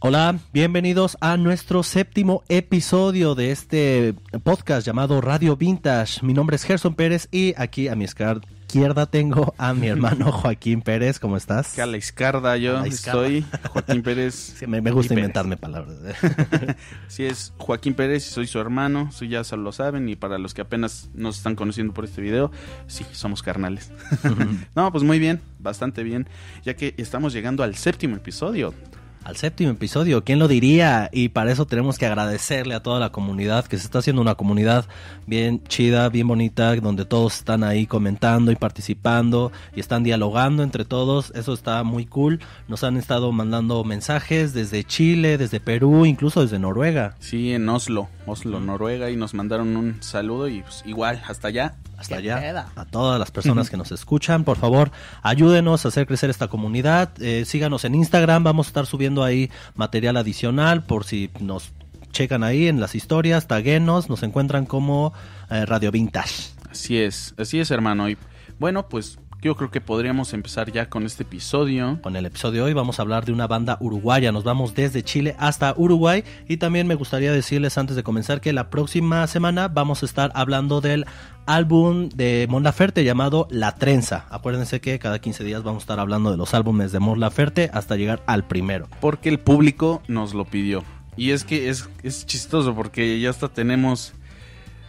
Hola, bienvenidos a nuestro séptimo episodio de este podcast llamado Radio Vintage. Mi nombre es Gerson Pérez y aquí a mi izquierda tengo a mi hermano Joaquín Pérez. ¿Cómo estás? Que a la izquierda yo estoy, Joaquín Pérez. me, gusta inventarme palabras. sí, es Joaquín Pérez y soy su hermano, eso ya lo saben y para los que apenas nos están conociendo por este video, sí, somos carnales. no, pues muy bien, bastante bien, ya que estamos llegando al séptimo episodio al séptimo episodio. ¿Quién lo diría? Y para eso tenemos que agradecerle a toda la comunidad, que se está haciendo una comunidad bien chida, bien bonita, donde todos están ahí comentando y participando y están dialogando entre todos. Eso está muy cool. Nos han estado mandando mensajes desde Chile, desde Perú, incluso desde Noruega. Sí, en Oslo, Oslo, Noruega, y nos mandaron un saludo y pues, igual, hasta allá hasta allá, a todas las personas que nos escuchan, por favor, ayúdenos a hacer crecer esta comunidad, eh, síganos en Instagram, vamos a estar subiendo ahí material adicional por si nos checan ahí en las historias, taguenos, nos encuentran como eh, Radio Vintage. Así es, así es hermano, y bueno, pues yo creo que podríamos empezar ya con este episodio. Con el episodio de hoy vamos a hablar de una banda uruguaya. Nos vamos desde Chile hasta Uruguay. Y también me gustaría decirles antes de comenzar que la próxima semana vamos a estar hablando del álbum de Mon Laferte llamado La Trenza. Acuérdense que cada 15 días vamos a estar hablando de los álbumes de Mon Laferte hasta llegar al primero. Porque el público nos lo pidió. Y es que es, es chistoso porque ya hasta tenemos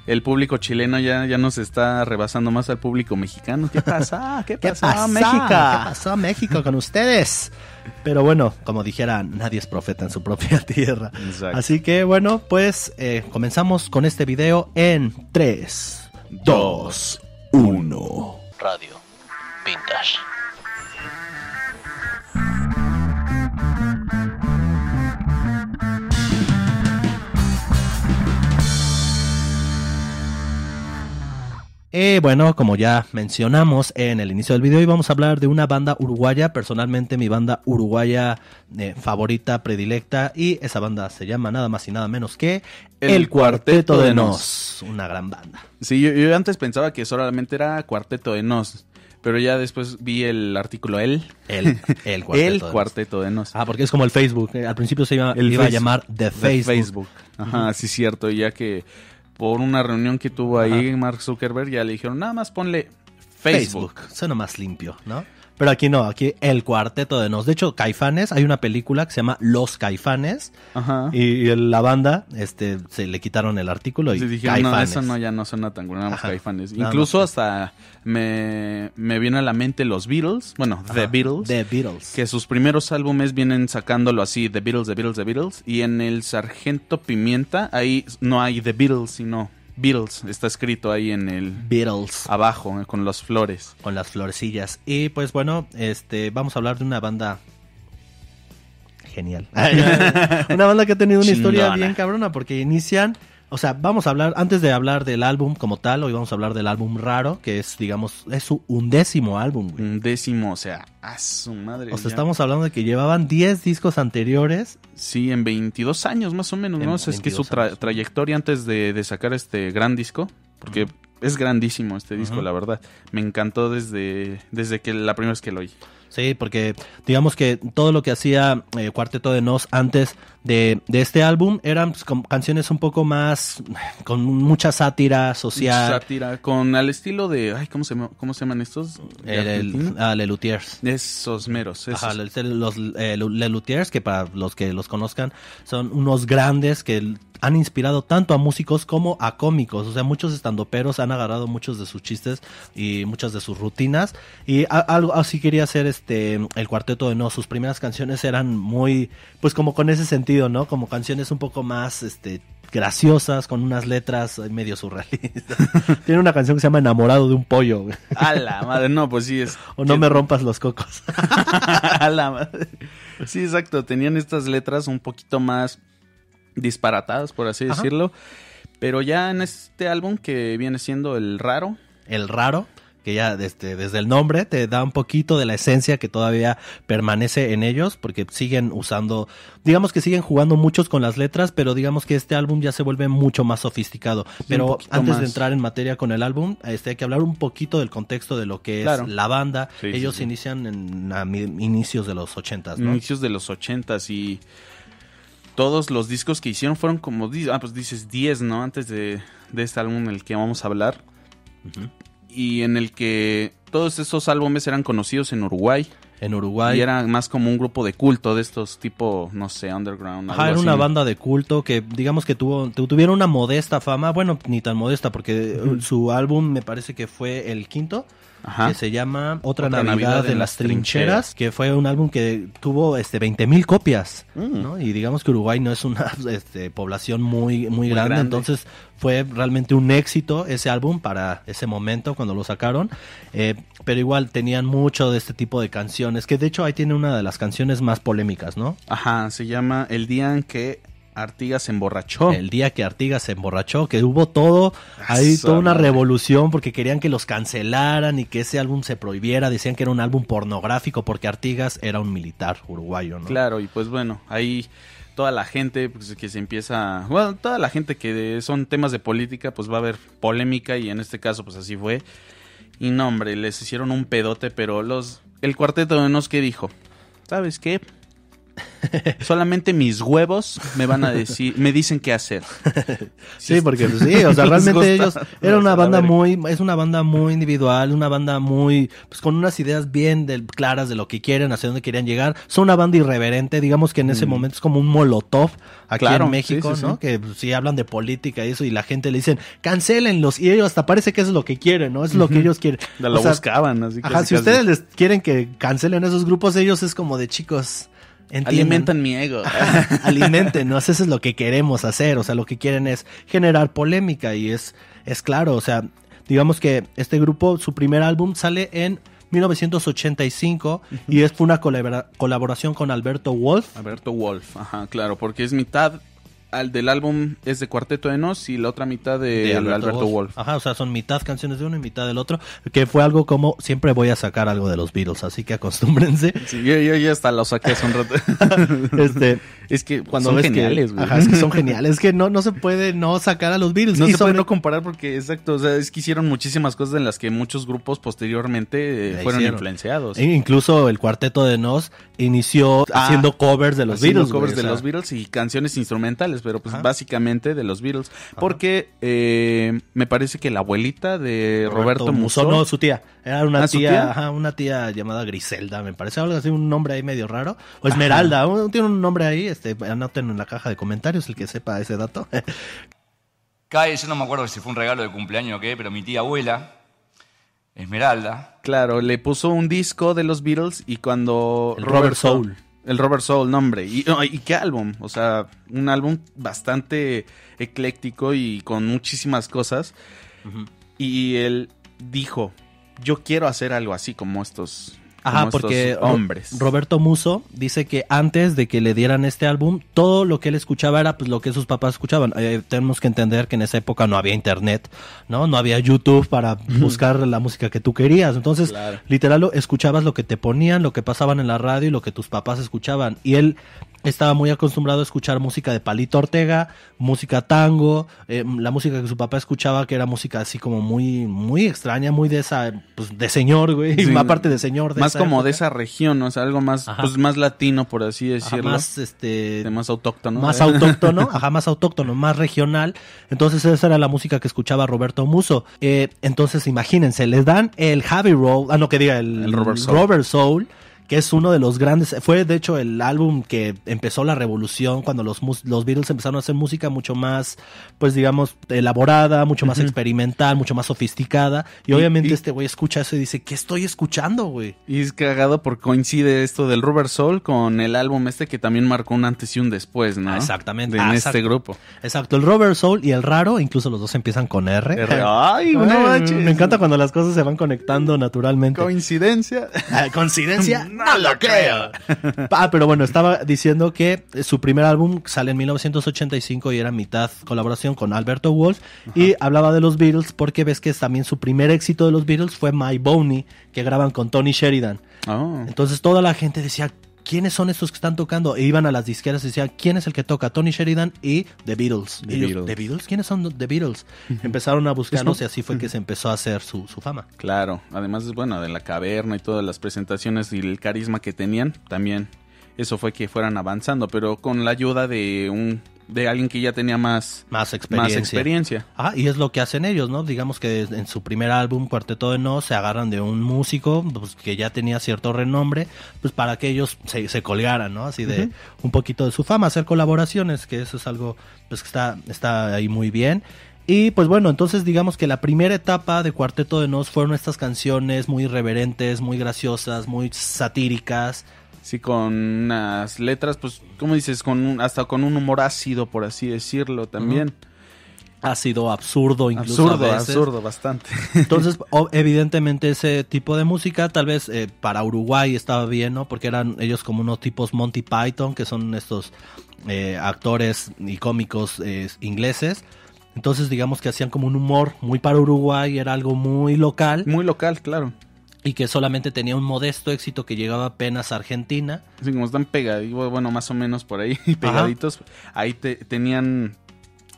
el público chileno ya, ya nos está rebasando más al público mexicano. ¿Qué pasa? ¿Qué pasa, México? ¿Qué pasó México con ustedes? Pero bueno, como dijera, nadie es profeta en su propia tierra. Así que bueno, pues eh, comenzamos con este video en 3, 2, 1. Radio Vintage. Eh, bueno, como ya mencionamos en el inicio del video, hoy vamos a hablar de una banda uruguaya, personalmente mi banda uruguaya eh, favorita, predilecta, y esa banda se llama nada más y nada menos que El, Cuarteto, de Nos. Una gran banda. Sí, yo, antes pensaba que solamente era Cuarteto de Nos. Pero ya después vi el artículo El. El, el, cuarteto, de Nos. Ah, porque es como el Facebook. Al principio se iba, iba a llamar The Facebook. Facebook. Ajá, sí, cierto. Ya que por una reunión que tuvo ahí Mark Zuckerberg, ya le dijeron, nada más ponle Facebook. Facebook. Suena más limpio, ¿no? Pero aquí no, aquí el cuarteto de nos. De hecho, Caifanes, hay una película que se llama Los Caifanes. Ajá. Y, la banda, este, se le quitaron el artículo y dijeron, no, eso no, ya no suena tan bueno, Caifanes. Incluso hasta me, me viene a la mente los Beatles, bueno, The Beatles. The Beatles. Que sus primeros álbumes vienen sacándolo así, The Beatles, The Beatles, The Beatles. Y en el Sargento Pimienta, ahí no hay The Beatles, sino Beatles está escrito ahí en el Beatles abajo con las flores, con las florecillas. Y pues bueno, este vamos a hablar de una banda genial. una banda que ha tenido una historia bien cabrona porque inician o sea, vamos a hablar, antes de hablar del álbum como tal, hoy vamos a hablar del álbum raro, que es, digamos, es su undécimo álbum, güey. Undécimo, o sea, a su madre. O sea, estamos hablando de que llevaban 10 discos anteriores. Sí, en 22 años más o menos, ¿no? es que su trayectoria antes de, sacar este gran disco, porque es grandísimo este disco, la verdad. Me encantó desde, desde que la primera vez que lo oí. Sí, porque digamos que todo lo que hacía eh, Cuarteto de Nos antes de, este álbum eran pues, canciones un poco más con mucha sátira social. Sátira, con al estilo de, ay, ¿cómo se, cómo se llaman estos? El, el, ah, Lelutiers. Esos meros. Ajá, los eh, Lelutiers, que para los que los conozcan, son unos grandes que han inspirado tanto a músicos como a cómicos. O sea, muchos estandoperos han agarrado muchos de sus chistes y muchas de sus rutinas. Y algo así quería hacer este el cuarteto de no. Sus primeras canciones eran muy, pues como con ese sentido, ¿no? Como canciones un poco más, este graciosas, con unas letras medio surrealistas. Tiene una canción que se llama Enamorado de un pollo. A la madre, no, pues sí es. O no me rompas los cocos. A la madre. Sí, exacto. Tenían estas letras un poquito más disparatadas, por así decirlo. Pero ya en este álbum que viene siendo el raro. El raro, que ya desde, desde el nombre te da un poquito de la esencia que todavía permanece en ellos, porque siguen usando, digamos que siguen jugando muchos con las letras, pero digamos que este álbum ya se vuelve mucho más sofisticado. pero antes de entrar en materia con el álbum, este, hay que hablar un poquito del contexto de lo que es la banda. ellos inician en inicios de los ochentas, Inicios de los ochentas y todos los discos que hicieron fueron como, ah, pues dices 10, ¿no? Antes de, de este álbum en el que vamos a hablar. Y en el que todos estos álbumes eran conocidos en Uruguay. En Uruguay. Y era más como un grupo de culto de estos tipo, no sé, underground. Ajá, algo era una banda de culto que digamos que tuvo tu- tuvieron una modesta fama, bueno, ni tan modesta porque su álbum me parece que fue el quinto, Ajá. que se llama Otra, Otra Navidad, Navidad en las trincheras, que fue un álbum que tuvo este 20 mil copias, Mm. ¿no? Y digamos que Uruguay no es una este, población muy, muy, grande, grande. entonces fue realmente un éxito ese álbum para ese momento cuando lo sacaron, eh, pero igual tenían mucho de este tipo de canciones, que de hecho ahí tiene una de las canciones más polémicas, ¿no? Ajá, se llama El día en que Artigas se emborrachó. El día que Artigas se emborrachó, que hubo todo, ahí toda una madre. revolución porque querían que los cancelaran y que ese álbum se prohibiera, decían que era un álbum pornográfico porque Artigas era un militar uruguayo, ¿no? Claro, y pues bueno, ahí toda la gente pues, que se empieza, bueno, toda la gente que son temas de política, pues va a haber polémica y en este caso pues así fue. Y no, hombre, les hicieron un pedote, pero los el cuarteto de Nos que dijo, ¿sabes qué? Solamente mis huevos me van a decir, me dicen qué hacer. Sí, porque pues, sí, o sea, realmente ellos era una banda muy, es una banda muy individual, una banda muy, pues con unas ideas bien claras de lo que quieren, hacia dónde querían llegar. Son una banda irreverente, digamos que en ese momento es como un molotov aquí Mm. Claro, en México, sí, sí, ¿no? sí. Que pues, sí hablan de política y eso y la gente le dicen, cancélenlos y ellos hasta parece que eso es lo que quieren, ¿no? Es lo que ellos quieren. O lo sea, buscaban, así que Ajá, si ustedes les quieren que cancelen esos grupos, ellos es como de chicos. Entiendan. alimentan mi ego. Alimenten, ¿no? Eso es lo que queremos hacer, o sea, lo que quieren es generar polémica y es, es claro, o sea, digamos que este grupo, su primer álbum sale en 1985 y es fue una colabora- colaboración con Alberto Wolf. Alberto Wolf, ajá, claro, porque es mitad al del álbum es de Cuarteto de Nos y la otra mitad de, Alberto, Wolf. Ajá, o sea, son mitad canciones de uno y mitad del otro, que fue algo como siempre voy a sacar algo de los Beatles, así que acostúmbrense. Sí, yo, yo ya hasta lo saqué hace un rato. Este, es que cuando son ves geniales, que, ajá, es que son geniales, es que no, no se puede no sacar a los Beatles. No Y se puede no comparar porque, exacto, o sea, es que hicieron muchísimas cosas en las que muchos grupos posteriormente eh, fueron hicieron. influenciados. E incluso el cuarteto de Nos inició Ah, haciendo covers de los Haciendo Beatles. covers güey, de o sea, los Beatles y canciones instrumentales, pero pues Ajá. básicamente de los Beatles. Porque eh, me parece que la abuelita de Roberto, Musó, No, su tía. Era una ¿Ah, tía, tía? ajá, una tía llamada Griselda, me parece. Algo así, un nombre ahí medio raro. O Esmeralda, un- tiene un nombre ahí. Este, anoten en la caja de comentarios el que sepa ese dato. Cae, yo no me acuerdo si fue un regalo de cumpleaños o qué, pero mi tía abuela, Esmeralda, Claro, le puso un disco de los Beatles y cuando El Robert Soul. El Robert Soul, nombre. Y, y qué álbum. O sea, un álbum bastante ecléctico y con muchísimas cosas. Y él dijo, yo quiero hacer algo así como estos, Ajá, porque hombres. Roberto Muso dice que antes de que le dieran este álbum, todo lo que él escuchaba era pues lo que sus papás escuchaban. Eh, tenemos que entender que en esa época no había internet, ¿no? No había YouTube para buscar la música que tú querías. Entonces, Claro. literal, lo- escuchabas lo que te ponían, lo que pasaban en la radio y lo que tus papás escuchaban. Y él estaba muy acostumbrado a escuchar música de Palito Ortega, música tango, eh, la música que su papá escuchaba que era música así como muy muy extraña, muy de esa pues de señor, güey, Sí, aparte de señor de más como de esa región, o sea, algo más, Ajá. pues, más latino, por así Ajá, decirlo. más este de más autóctono. más autóctono, ajá, más autóctono, más regional. Entonces esa era la música que escuchaba Roberto Muso. Eh, entonces imagínense, les dan el Heavy Roll, ah no que diga el, El Robert Soul. Robert Soul, que es uno de los grandes, fue de hecho el álbum que empezó la revolución cuando los, los Beatles empezaron a hacer música mucho más, pues digamos, elaborada, mucho más experimental, mucho más sofisticada. Y, Y- obviamente y- este güey escucha eso y dice, ¿qué estoy escuchando, güey? Y es cagado porque coincide esto del Robert Soul con el álbum este que también marcó un antes y un después, ¿no? Ah, exactamente. De- en este grupo. Exacto, el Robert Soul y el raro, incluso los dos empiezan con R. R. Ay, no manches. Me encanta cuando las cosas se van conectando naturalmente. ¿Coincidencia? Ah, ¿Coincidencia? no lo creo. Ah, pero bueno, estaba diciendo que su primer álbum sale en 1985 y era mitad colaboración con Alberto Wolf. Y hablaba de los Beatles porque ves que también su primer éxito de los Beatles fue My Boney, que graban con Tony Sheridan. Oh. Entonces toda la gente decía, ¿quiénes son estos que están tocando? E iban a las disqueras y decían, ¿quién es el que toca? Tony Sheridan y The Beatles. The ellos, Beatles. ¿The Beatles? ¿Quiénes son The Beatles? Empezaron a buscarlos y así fue que se empezó a hacer su, su fama. Claro, además, bueno, de la caverna y todas las presentaciones y el carisma que tenían, también eso fue que fueran avanzando, pero con la ayuda de un de alguien que ya tenía más, más experiencia. Más experiencia. Ah, y es lo que hacen ellos, ¿no? Digamos que en su primer álbum, Cuarteto de No, se agarran de un músico pues, que ya tenía cierto renombre, pues para que ellos se, se colgaran, ¿no? Así de un poquito de su fama, hacer colaboraciones, que eso es algo pues que está, está ahí muy bien. Y pues bueno, entonces digamos que la primera etapa de Cuarteto de Nos fueron estas canciones muy irreverentes, muy graciosas, muy satíricas, Sí, con unas letras, pues, ¿cómo dices? Con un, hasta con un humor ácido, por así decirlo, también. Ácido, absurdo, incluso. Absurdo, absurdo, bastante. Entonces, evidentemente, ese tipo de música, tal vez eh, para Uruguay estaba bien, ¿no? Porque eran ellos como unos tipos Monty Python, que son estos eh, actores y cómicos eh, ingleses. Entonces, digamos que hacían como un humor muy para Uruguay, era algo muy local. Muy local, claro y que solamente tenía un modesto éxito que llegaba apenas a Argentina. Sí, como están pegaditos, bueno, más o menos por ahí, pegaditos, ahí te, tenían...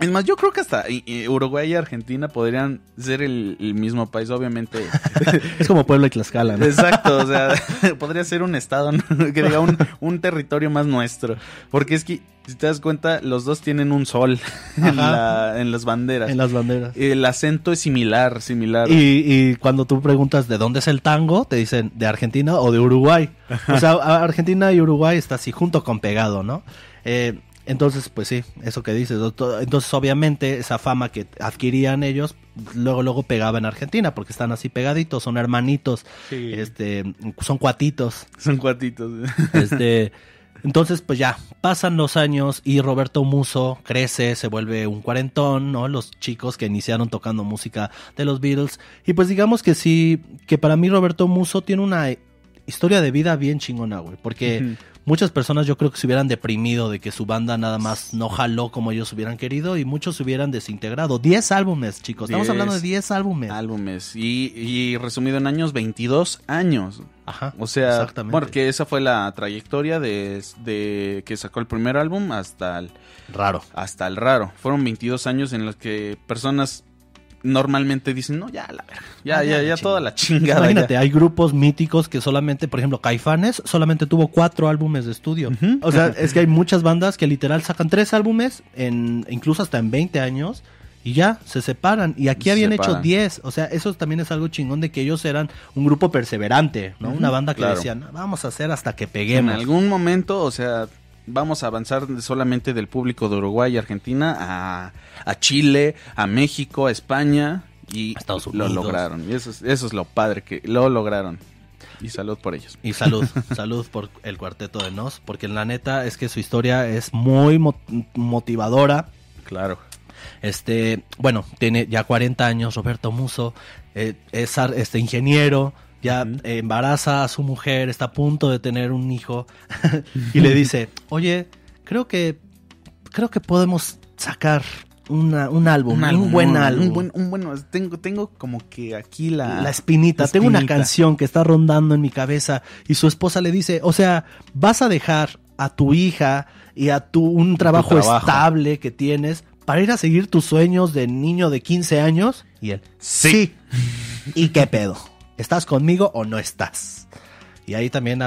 Es más, yo creo que hasta Uruguay y Argentina podrían ser el, mismo país, obviamente. es como Pueblo de Tlaxcala, ¿no? Exacto, o sea, podría ser un estado, que diga un, un territorio más nuestro. Porque es que si te das cuenta, los dos tienen un sol en, las banderas. En las banderas. El acento es similar, similar. Y, cuando tú preguntas de dónde es el tango, te dicen de Argentina o de Uruguay. O sea, Argentina y Uruguay está así junto con pegado, ¿no? Eh, entonces, pues sí, eso que dices. Entonces, obviamente, esa fama que adquirían ellos, luego, luego pegaba en Argentina, porque están así pegaditos, son hermanitos, este, son cuatitos. Son cuatitos. Este. Entonces, pues ya, pasan los años y Roberto Muso crece, se vuelve un cuarentón, ¿no? Los chicos que iniciaron tocando música de los Beatles. Y pues digamos que sí, que para mí Roberto Muso tiene una historia de vida bien chingona, güey. Porque muchas personas yo creo que se hubieran deprimido de que su banda nada más no jaló como ellos hubieran querido y muchos se hubieran desintegrado. 10 álbumes, chicos. Estamos hablando de 10 álbumes. Álbumes. Y, resumido en años, 22 años. Ajá. O sea, exactamente. porque esa fue la trayectoria de, de, que sacó el primer álbum hasta el raro. Hasta el raro. Fueron 22 años en los que personas normalmente dicen, no, ya, la verga, ya, ah, ya, ya, toda la chingada. Imagínate, hay grupos míticos que solamente, por ejemplo, Caifanes solamente tuvo cuatro álbumes de estudio. O sea, es que hay muchas bandas que literal sacan tres álbumes, en, incluso hasta en 20 años, y ya, se separan. Y aquí habían hecho 10. O sea, eso también es algo chingón de que ellos eran un grupo perseverante, ¿no? Una banda que decían, vamos a hacer hasta que peguemos. En algún momento, o sea, vamos a avanzar solamente del público de Uruguay y Argentina a, a Chile, a México, a España y lo lograron. Y eso es, eso es lo padre que lo lograron. Y salud por ellos. Y salud, salud por el cuarteto de Nos, porque la neta es que su historia es muy motivadora. Claro. Este, bueno, tiene ya 40 años Roberto Muso, eh, es este ingeniero, ya embaraza a su mujer, está a punto de tener un hijo y le dice, oye, creo que, creo que podemos sacar un álbum, un, buen álbum. Un bueno, tengo, tengo como que aquí la... La espinita. tengo una canción que está rondando en mi cabeza y su esposa le dice, o sea, vas a dejar a tu hija y a tu un trabajo, estable que tienes para ir a seguir tus sueños de niño de 15 años. Y él, sí. ¿Y qué pedo? ¿Estás conmigo o no estás? Y ahí también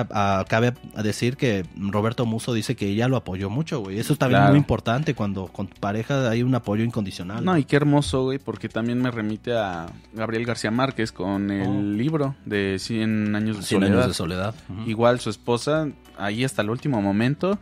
cabe decir que Roberto Muso dice que ella lo apoyó mucho, güey. Eso es también muy importante cuando con tu pareja hay un apoyo incondicional. No, y qué hermoso, güey, porque también me remite a Gabriel García Márquez con el oh. libro de 100 años de 100 soledad. años de soledad. Igual su esposa, ahí hasta el último momento.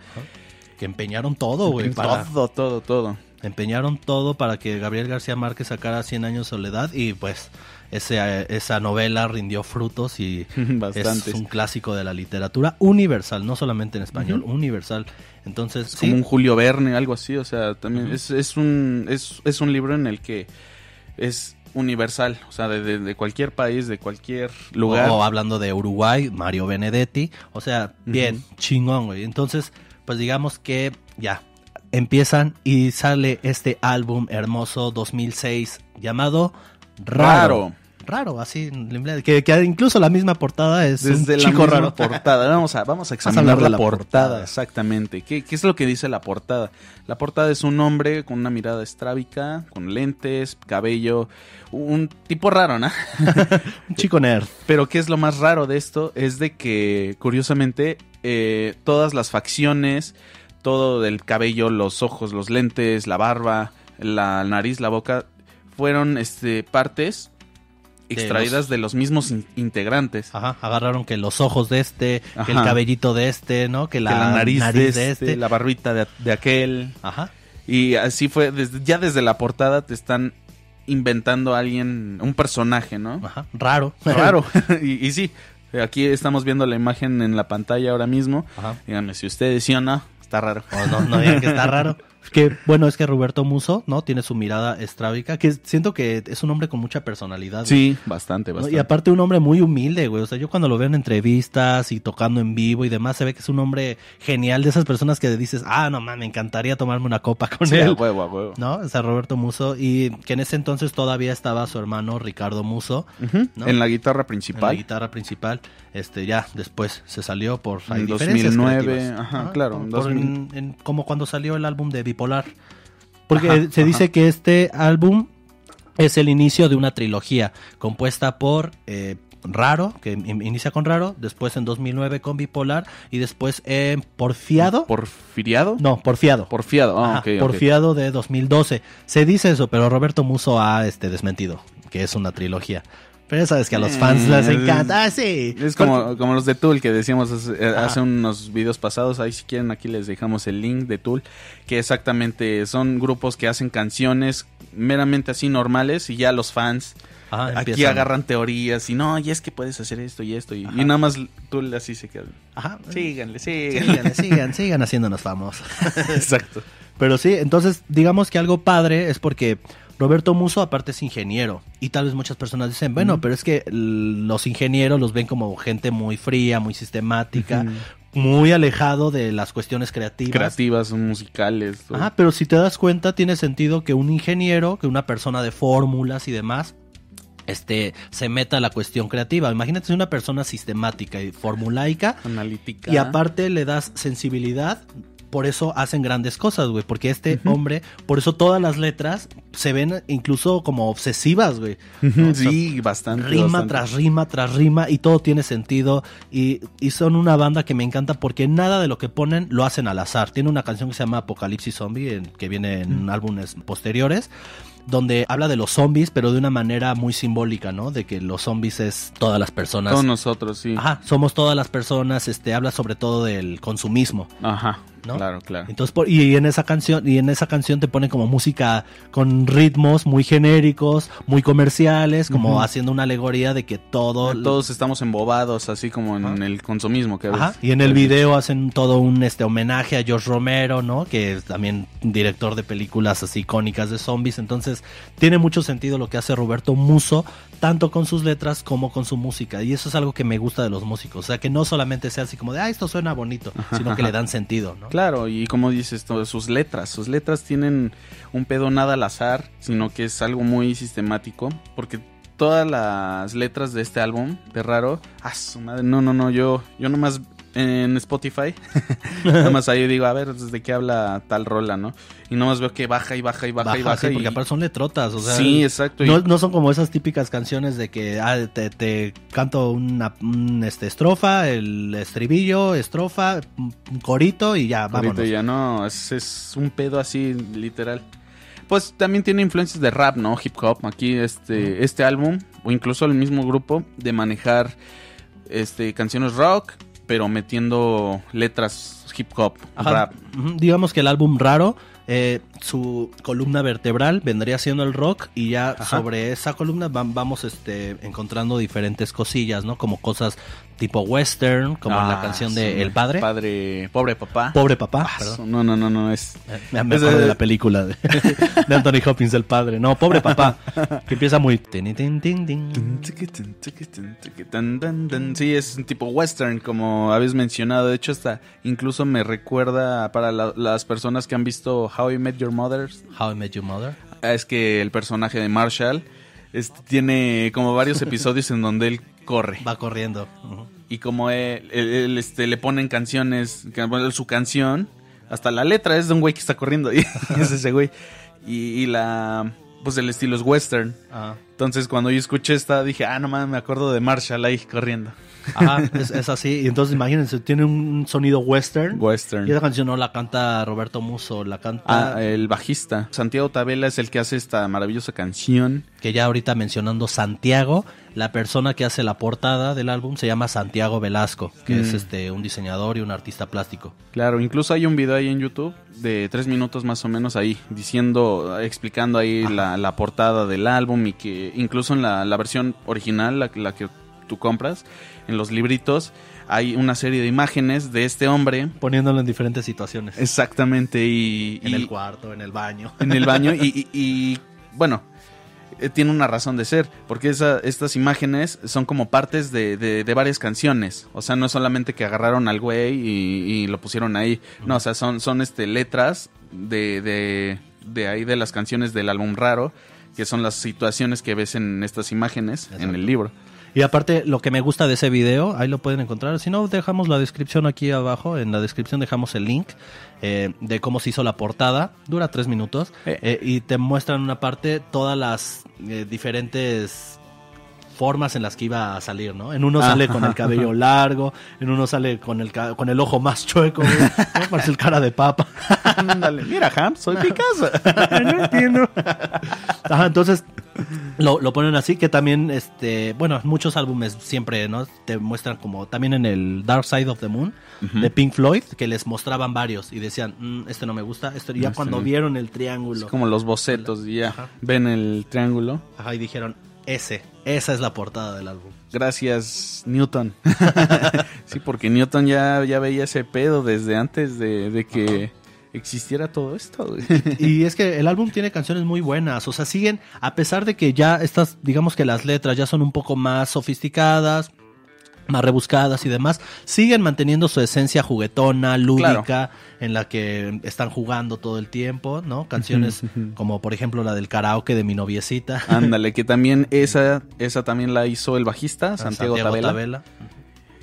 Que empeñaron todo, güey. Todo, todo, todo. Empeñaron todo para que Gabriel García Márquez sacara 100 años de soledad y pues esa novela rindió frutos y es un clásico de la literatura universal, no solamente en español, universal. Entonces, como un Julio Verne, algo así, o sea, también es, es, un, es, es un libro en el que es universal, o sea, de, cualquier país, de cualquier lugar. O hablando de Uruguay, Mario Benedetti, o sea, bien, chingón, güey. Entonces, pues digamos que ya, empiezan y sale este álbum hermoso 2006 llamado Raro. raro, así, que, que incluso la misma portada es Desde un la chico misma raro. portada. Vamos a, vamos a examinar de la, portada, portada. exactamente. ¿Qué, ¿Qué es lo que dice la portada? La portada es un hombre con una mirada estrábica, con lentes, cabello, un tipo raro, ¿no? Un chico nerd. Pero ¿qué es lo más raro de esto? Es de que, curiosamente, eh, todas las facciones, todo del cabello, los ojos, los lentes, la barba, la nariz, la boca, fueron este, partes extraídas de los, mismos in- integrantes. Ajá, agarraron que los ojos de este, que el cabellito de este, ¿no? Que la, que la nariz, nariz, de, este, la barbita de, de aquel. Ajá. Y así fue, desde, ya desde la portada te están inventando a alguien, un personaje, ¿no? Ajá. Raro. Raro. y, y sí, aquí estamos viendo la imagen en la pantalla ahora mismo. Ajá. Díganme si ustedes sí o no, está raro. O no, no digan que está raro. Que bueno, es que Roberto Muso, ¿no? Tiene su mirada estrábica, que siento que es un hombre con mucha personalidad. güey. Sí, bastante, ¿no? bastante. Y aparte un hombre muy humilde, güey. O sea, yo cuando lo veo en entrevistas y tocando en vivo y demás, se ve que es un hombre genial de esas personas que dices, ah, no mames, me encantaría tomarme una copa con Sí, a él. huevo, a huevo. ¿No? O sea, Roberto Muso. Y que en ese entonces todavía estaba su hermano Ricardo Muso. En la guitarra en la principal. guitarra principal. Este, ya después se salió por hay En diferencias 2009, creativas. ajá, claro, por- en por 2000. en- en- como cuando salió el álbum de Bipolar. Porque Ajá, se dice que este álbum es el inicio de una trilogía compuesta por eh, Raro, que in- inicia con Raro, después en 2009 con Bipolar y después en Porfiado. ¿Porfiriado? no, Porfiado. Porfiado. Ah, Ajá, ok, ok. Porfiado de 2012. Se dice eso, pero Roberto Muso ha este, desmentido que es una trilogía. Pero ya sabes que a los fans Eh, les encanta. Ah, sí. Es como, como los de Tool que decíamos hace, eh, hace unos videos pasados. Ahí si quieren aquí les dejamos el link de Tool. Que exactamente son grupos que hacen canciones meramente así normales y ya los fans Ajá, aquí empiezan. agarran teorías y no, y es que puedes hacer esto y esto. Y, nada más Tool así se queda. Ajá. Síganle, síganle. Sigan, sigan, sigan haciéndonos famosos. Exacto. Pero sí, entonces digamos que algo padre es porque Roberto Muso aparte es ingeniero y tal vez muchas personas dicen, bueno, pero es que los ingenieros los ven como gente muy fría, muy sistemática, muy alejado de las cuestiones creativas. Creativas, musicales. Ajá, pero si te das cuenta tiene sentido que un ingeniero, que una persona de fórmulas y demás, este, se meta a la cuestión creativa. Imagínate una persona sistemática y formulaica Analítica. y aparte le das sensibilidad. Por eso hacen grandes cosas, güey. Porque este hombre, por eso todas las letras se ven incluso como obsesivas, güey. Sí, bastante. Rima bastante. tras rima tras rima y todo tiene sentido. Y, y son una banda que me encanta porque nada de lo que ponen lo hacen al azar. Tiene una canción que se llama Apocalipsis Zombie, en- que viene en álbumes posteriores. Donde habla de los zombies, pero de una manera muy simbólica, ¿no? De que los zombies es todas las personas. Todos nosotros, sí. Ajá, somos todas las personas, este, habla sobre todo del consumismo. Ajá. ¿No? Claro, claro. Entonces, por- y en esa canción, y en esa canción te ponen como música con ritmos muy genéricos, muy comerciales, como haciendo una alegoría de que todo. Todos estamos embobados, así como en el consumismo que Ajá, y en el video hacen todo un este homenaje a George Romero, ¿no? Que es también director de películas así icónicas de zombies. Entonces, tiene mucho sentido lo que hace Roberto Muso, tanto con sus letras como con su música. Y eso es algo que me gusta de los músicos. O sea, que no solamente sea así como de, ah, esto suena bonito, sino que le dan sentido, ¿no? Claro, y como dices, todo, sus letras, sus letras tienen un pedo nada al azar, sino que es algo muy sistemático, porque todas las letras de este álbum, de raro, ah, su madre, no, no, no, yo, yo nomás en Spotify, nada más ahí digo, a ver, ¿de qué habla tal rola, no? Y nomás veo que baja y baja y baja, y Baja, sí, porque y- aparte son letrotas, o sea, sí, exacto. y- no, son como esas típicas canciones de que ah, te, te canto una un, este, estrofa, el estribillo, estrofa, un corito y ya, vámonos. Ahorita ya no, es, es un pedo así, literal. Pues también tiene influencias de rap, ¿no? Hip hop. Aquí este, este álbum, o incluso el mismo grupo, de manejar este, canciones rock, pero metiendo letras hip hop, Ajá. rap. Digamos que el álbum raro, eh, su columna vertebral vendría siendo el rock y ya Ajá. sobre esa columna vam- vamos este, encontrando diferentes cosillas, ¿no? Como cosas tipo western, como en la Ah, canción sí, de El Padre. Padre, pobre papá. Pobre papá, Ah, perdón. no, no, no, no, es... Me, me Es acuerdo de la película de, de Anthony Hopkins, el padre. No, pobre papá. Que empieza muy. Sí, es un tipo western, como habéis mencionado. De hecho, hasta incluso me recuerda para la- las personas que han visto How I Met Your Mother. How I Met Your Mother. Es que el personaje de Marshall este, tiene como varios episodios en donde él corre. Va corriendo. Ujú. Y como él, él- él, este, le ponen canciones, su canción, hasta la letra es de un güey que está corriendo. Y es ese güey. Y, y la. Pues el estilo es western. Ajá. Entonces cuando yo escuché esta dije, ah, no mames, me acuerdo de Marshall ahí corriendo. Ajá, es, es así. Y entonces imagínense, tiene un sonido western. Western. Y esa canción no la canta Roberto Muso, la canta Ah, el bajista. Santiago Tabela es el que hace esta maravillosa canción. que ya ahorita mencionando Santiago, la persona que hace la portada del álbum se llama Santiago Velasco, que es Mm. este un diseñador y un artista plástico. Claro, incluso hay un video ahí en YouTube de tres minutos más o menos ahí, diciendo, explicando ahí la, la portada del álbum y que incluso en la, la versión original, la, la que tú compras, en los libritos, hay una serie de imágenes de este hombre. Poniéndolo en diferentes situaciones. Exactamente, y, en y- el cuarto, en el baño. en el baño y, y- y, bueno, eh, tiene una razón de ser, porque esa- estas imágenes son como partes de, de- de varias canciones, o sea, no es solamente que agarraron al güey y, y lo pusieron ahí, no, o sea, son, son este, letras de, de, de ahí de las canciones del álbum raro, que son las situaciones que ves en estas imágenes, en el libro. Y aparte, lo que me gusta de ese video, ahí lo pueden encontrar. Si no, dejamos la descripción aquí abajo. En la descripción dejamos el link eh, de cómo se hizo la portada. Dura tres minutos. Eh. eh, y te muestran una parte todas las diferentes formas en las que iba a salir, ¿no? En uno Ah, sale con el cabello largo, en uno sale con el, con el ojo más chueco, güey, ¿no? parece el cara de papa. Ándale, mira, Ham, soy Picasso. no entiendo. Ajá, entonces lo, lo ponen así, que también, este, bueno, muchos álbumes siempre, ¿no? Te muestran como, también en el Dark Side of the Moon de Pink Floyd, que les mostraban varios y decían, "Mm, este no me gusta, este ya Este cuando no". vieron el triángulo, Es como los bocetos y ya, Ajá. ven el triángulo. ajá, y dijeron, ese, esa es la portada del álbum. Gracias, Newton. sí, porque Newton ya, ya veía ese pedo desde antes de, de que existiera todo esto. Y es que el álbum tiene canciones muy buenas, o sea, siguen, a pesar de que ya estas, digamos que las letras ya son un poco más sofisticadas, más rebuscadas y demás, siguen manteniendo su esencia juguetona, lúdica, en la que están jugando todo el tiempo, ¿no? Canciones como por ejemplo la del karaoke de mi noviecita. Ándale, que también esa, esa también la hizo el bajista, Santiago, Tabela. Tabela.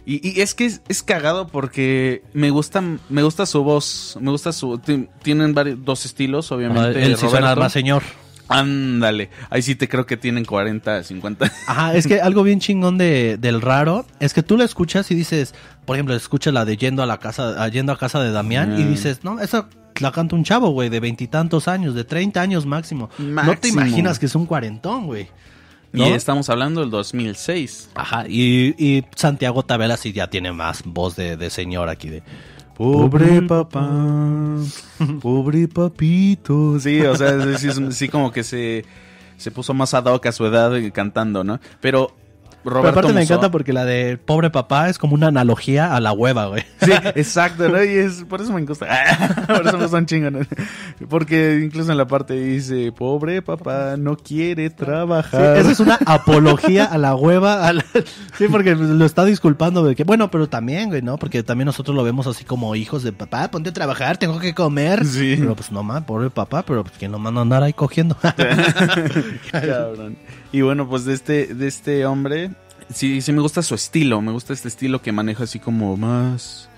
Y, y es que es, es cagado porque me gusta, me gusta su voz, me gusta su... ti- Tienen varios, dos estilos, obviamente. Él sí suena más señor. Ándale, ahí sí te creo que tienen 40, 50. Ajá, es que algo bien chingón de, del raro es que tú la escuchas y dices, por ejemplo, escuchas la de yendo a la casa, yendo a casa de Damián y dices, no, esa la canta un chavo, güey, de veintitantos años, de 30 años máximo. No te imaginas que es un cuarentón, güey. Y ¿No? estamos hablando del 2006. Ajá, y, y Santiago Tabela sí ya tiene más voz de, de señor aquí de... Pobre papá, pobre papito. Sí, o sea, sí, como que se, se puso más ad hoc a su edad eh, cantando, ¿no? Pero Pero Roberto aparte me encanta porque la de pobre papá es como una analogía a la hueva, güey. Sí, exacto, ¿no? Y es, por eso me gusta. por eso me son chingones. Porque incluso en la parte dice, pobre papá, no quiere Sí, trabajar. esa es una apología a la hueva. a la- Sí, porque lo está disculpando de que, bueno, pero también, güey, ¿no? Porque también nosotros lo vemos así como hijos de papá, ponte a trabajar, tengo que comer. Sí. Pero pues no más, pobre papá, pero pues quién lo manda a andar ahí cogiendo. Cabrón. Y bueno, pues de este, de este hombre, sí, sí me gusta su estilo, me gusta este estilo que maneja así como más...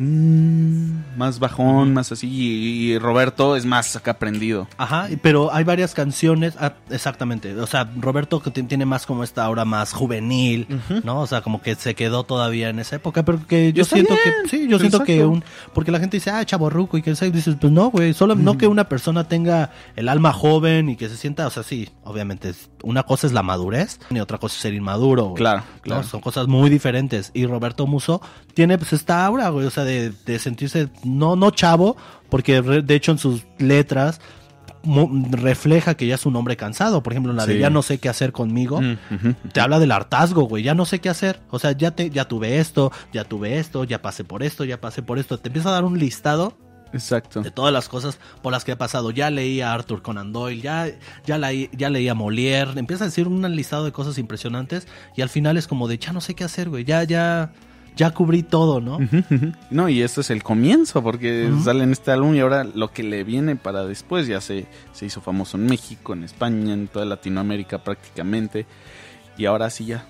mm, más bajón, más así. Y, y Roberto es más acá prendido. Ajá, pero hay varias canciones, ah, exactamente. O sea, Roberto que tiene más como esta ahora más juvenil, ¿no? O sea, como que se quedó todavía en esa época, pero que yo Está siento bien, que, sí, yo siento que un, porque la gente dice, ah, chaborruco y que sé, dices, pues no, güey, solo no que una persona tenga el alma joven y que se sienta, o sea, sí, obviamente, una cosa es la madurez y otra cosa es ser inmaduro, güey. Claro, ¿no? claro. Son cosas muy diferentes. Y Roberto Muso tiene pues esta aura, güey, o sea, de, de sentirse, no, no chavo, porque de hecho en sus letras refleja que ya es un hombre cansado. Por ejemplo, la de ya no sé qué hacer conmigo. Mm. Te habla del hartazgo, güey. Ya no sé qué hacer. O sea, ya te, ya tuve esto, ya tuve esto, ya pasé por esto, ya pasé por esto. Te empieza a dar un listado Exacto. de todas las cosas por las que ha pasado. Ya leí a Arthur Conan Doyle, ya, ya, leí, ya leí a Molière. Empieza a decir un listado de cosas impresionantes y al final es como de ya no sé qué hacer, güey. Ya, ya, ya cubrí todo, ¿no? No, y esto es el comienzo, porque sale en este álbum y ahora lo que le viene para después ya se, se hizo famoso en México, en España, en toda Latinoamérica prácticamente. Y ahora sí ya.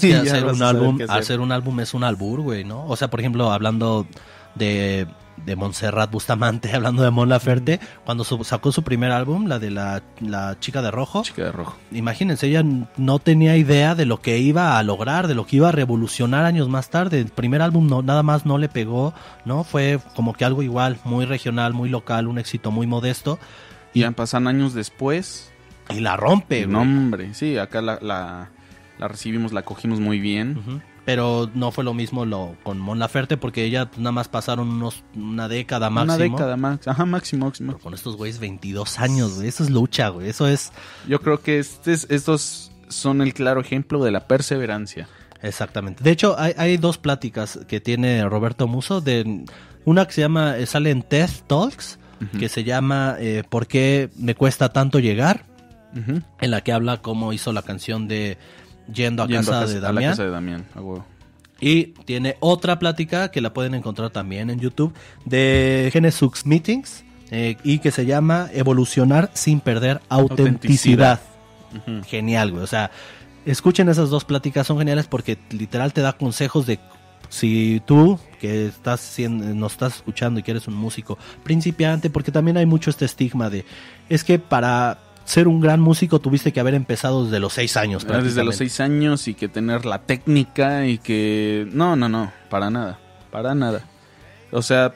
Que Ya un álbum, hacer un álbum es un albur, güey, ¿no? O sea, por ejemplo, hablando de, de Montserrat Bustamante, hablando de Mon Laferte, cuando su- sacó su primer álbum, la de la, la chica de rojo, Chica de rojo. imagínense, ella no tenía idea de lo que iba a lograr, de lo que iba a revolucionar años más tarde. El primer álbum no, nada más no le pegó, ¿no? Fue como que algo igual, muy regional, muy local, un éxito muy modesto. Y ya pasan años después. Y la rompe, No, güey. hombre, sí, acá la, la, la recibimos, la cogimos muy bien. Ujú. Pero no fue lo mismo lo, con Mon Laferte porque ella pues, nada más pasaron unos, una década máximo. Una década más. Ajá, máximo, máximo. Pero con estos güeyes 22 años, güey. Eso es lucha, güey. Eso es... Yo creo que este es- estos son el claro ejemplo de la perseverancia. Exactamente. De hecho, hay, hay dos pláticas que tiene Roberto Muso. De, una que se llama, eh, sale en TED Talks, que se llama eh, ¿Por qué me cuesta tanto llegar? Ujú. En la que habla cómo hizo la canción de Yendo a Yendo casa a de a la Damián. casa de Damián. a huevo. Y tiene otra plática que la pueden encontrar también en YouTube de Genesux Meetings eh, y que se llama Evolucionar sin perder autenticidad. Genial, güey. O sea, escuchen esas dos pláticas, son geniales porque literal te da consejos de si tú que estás siendo, nos estás escuchando y que eres un músico principiante, porque también hay mucho este estigma de es que para ser un gran músico tuviste que haber empezado desde los seis años. Era Desde los seis años y que tener la técnica y que... No, no, no, para nada, para nada. O sea,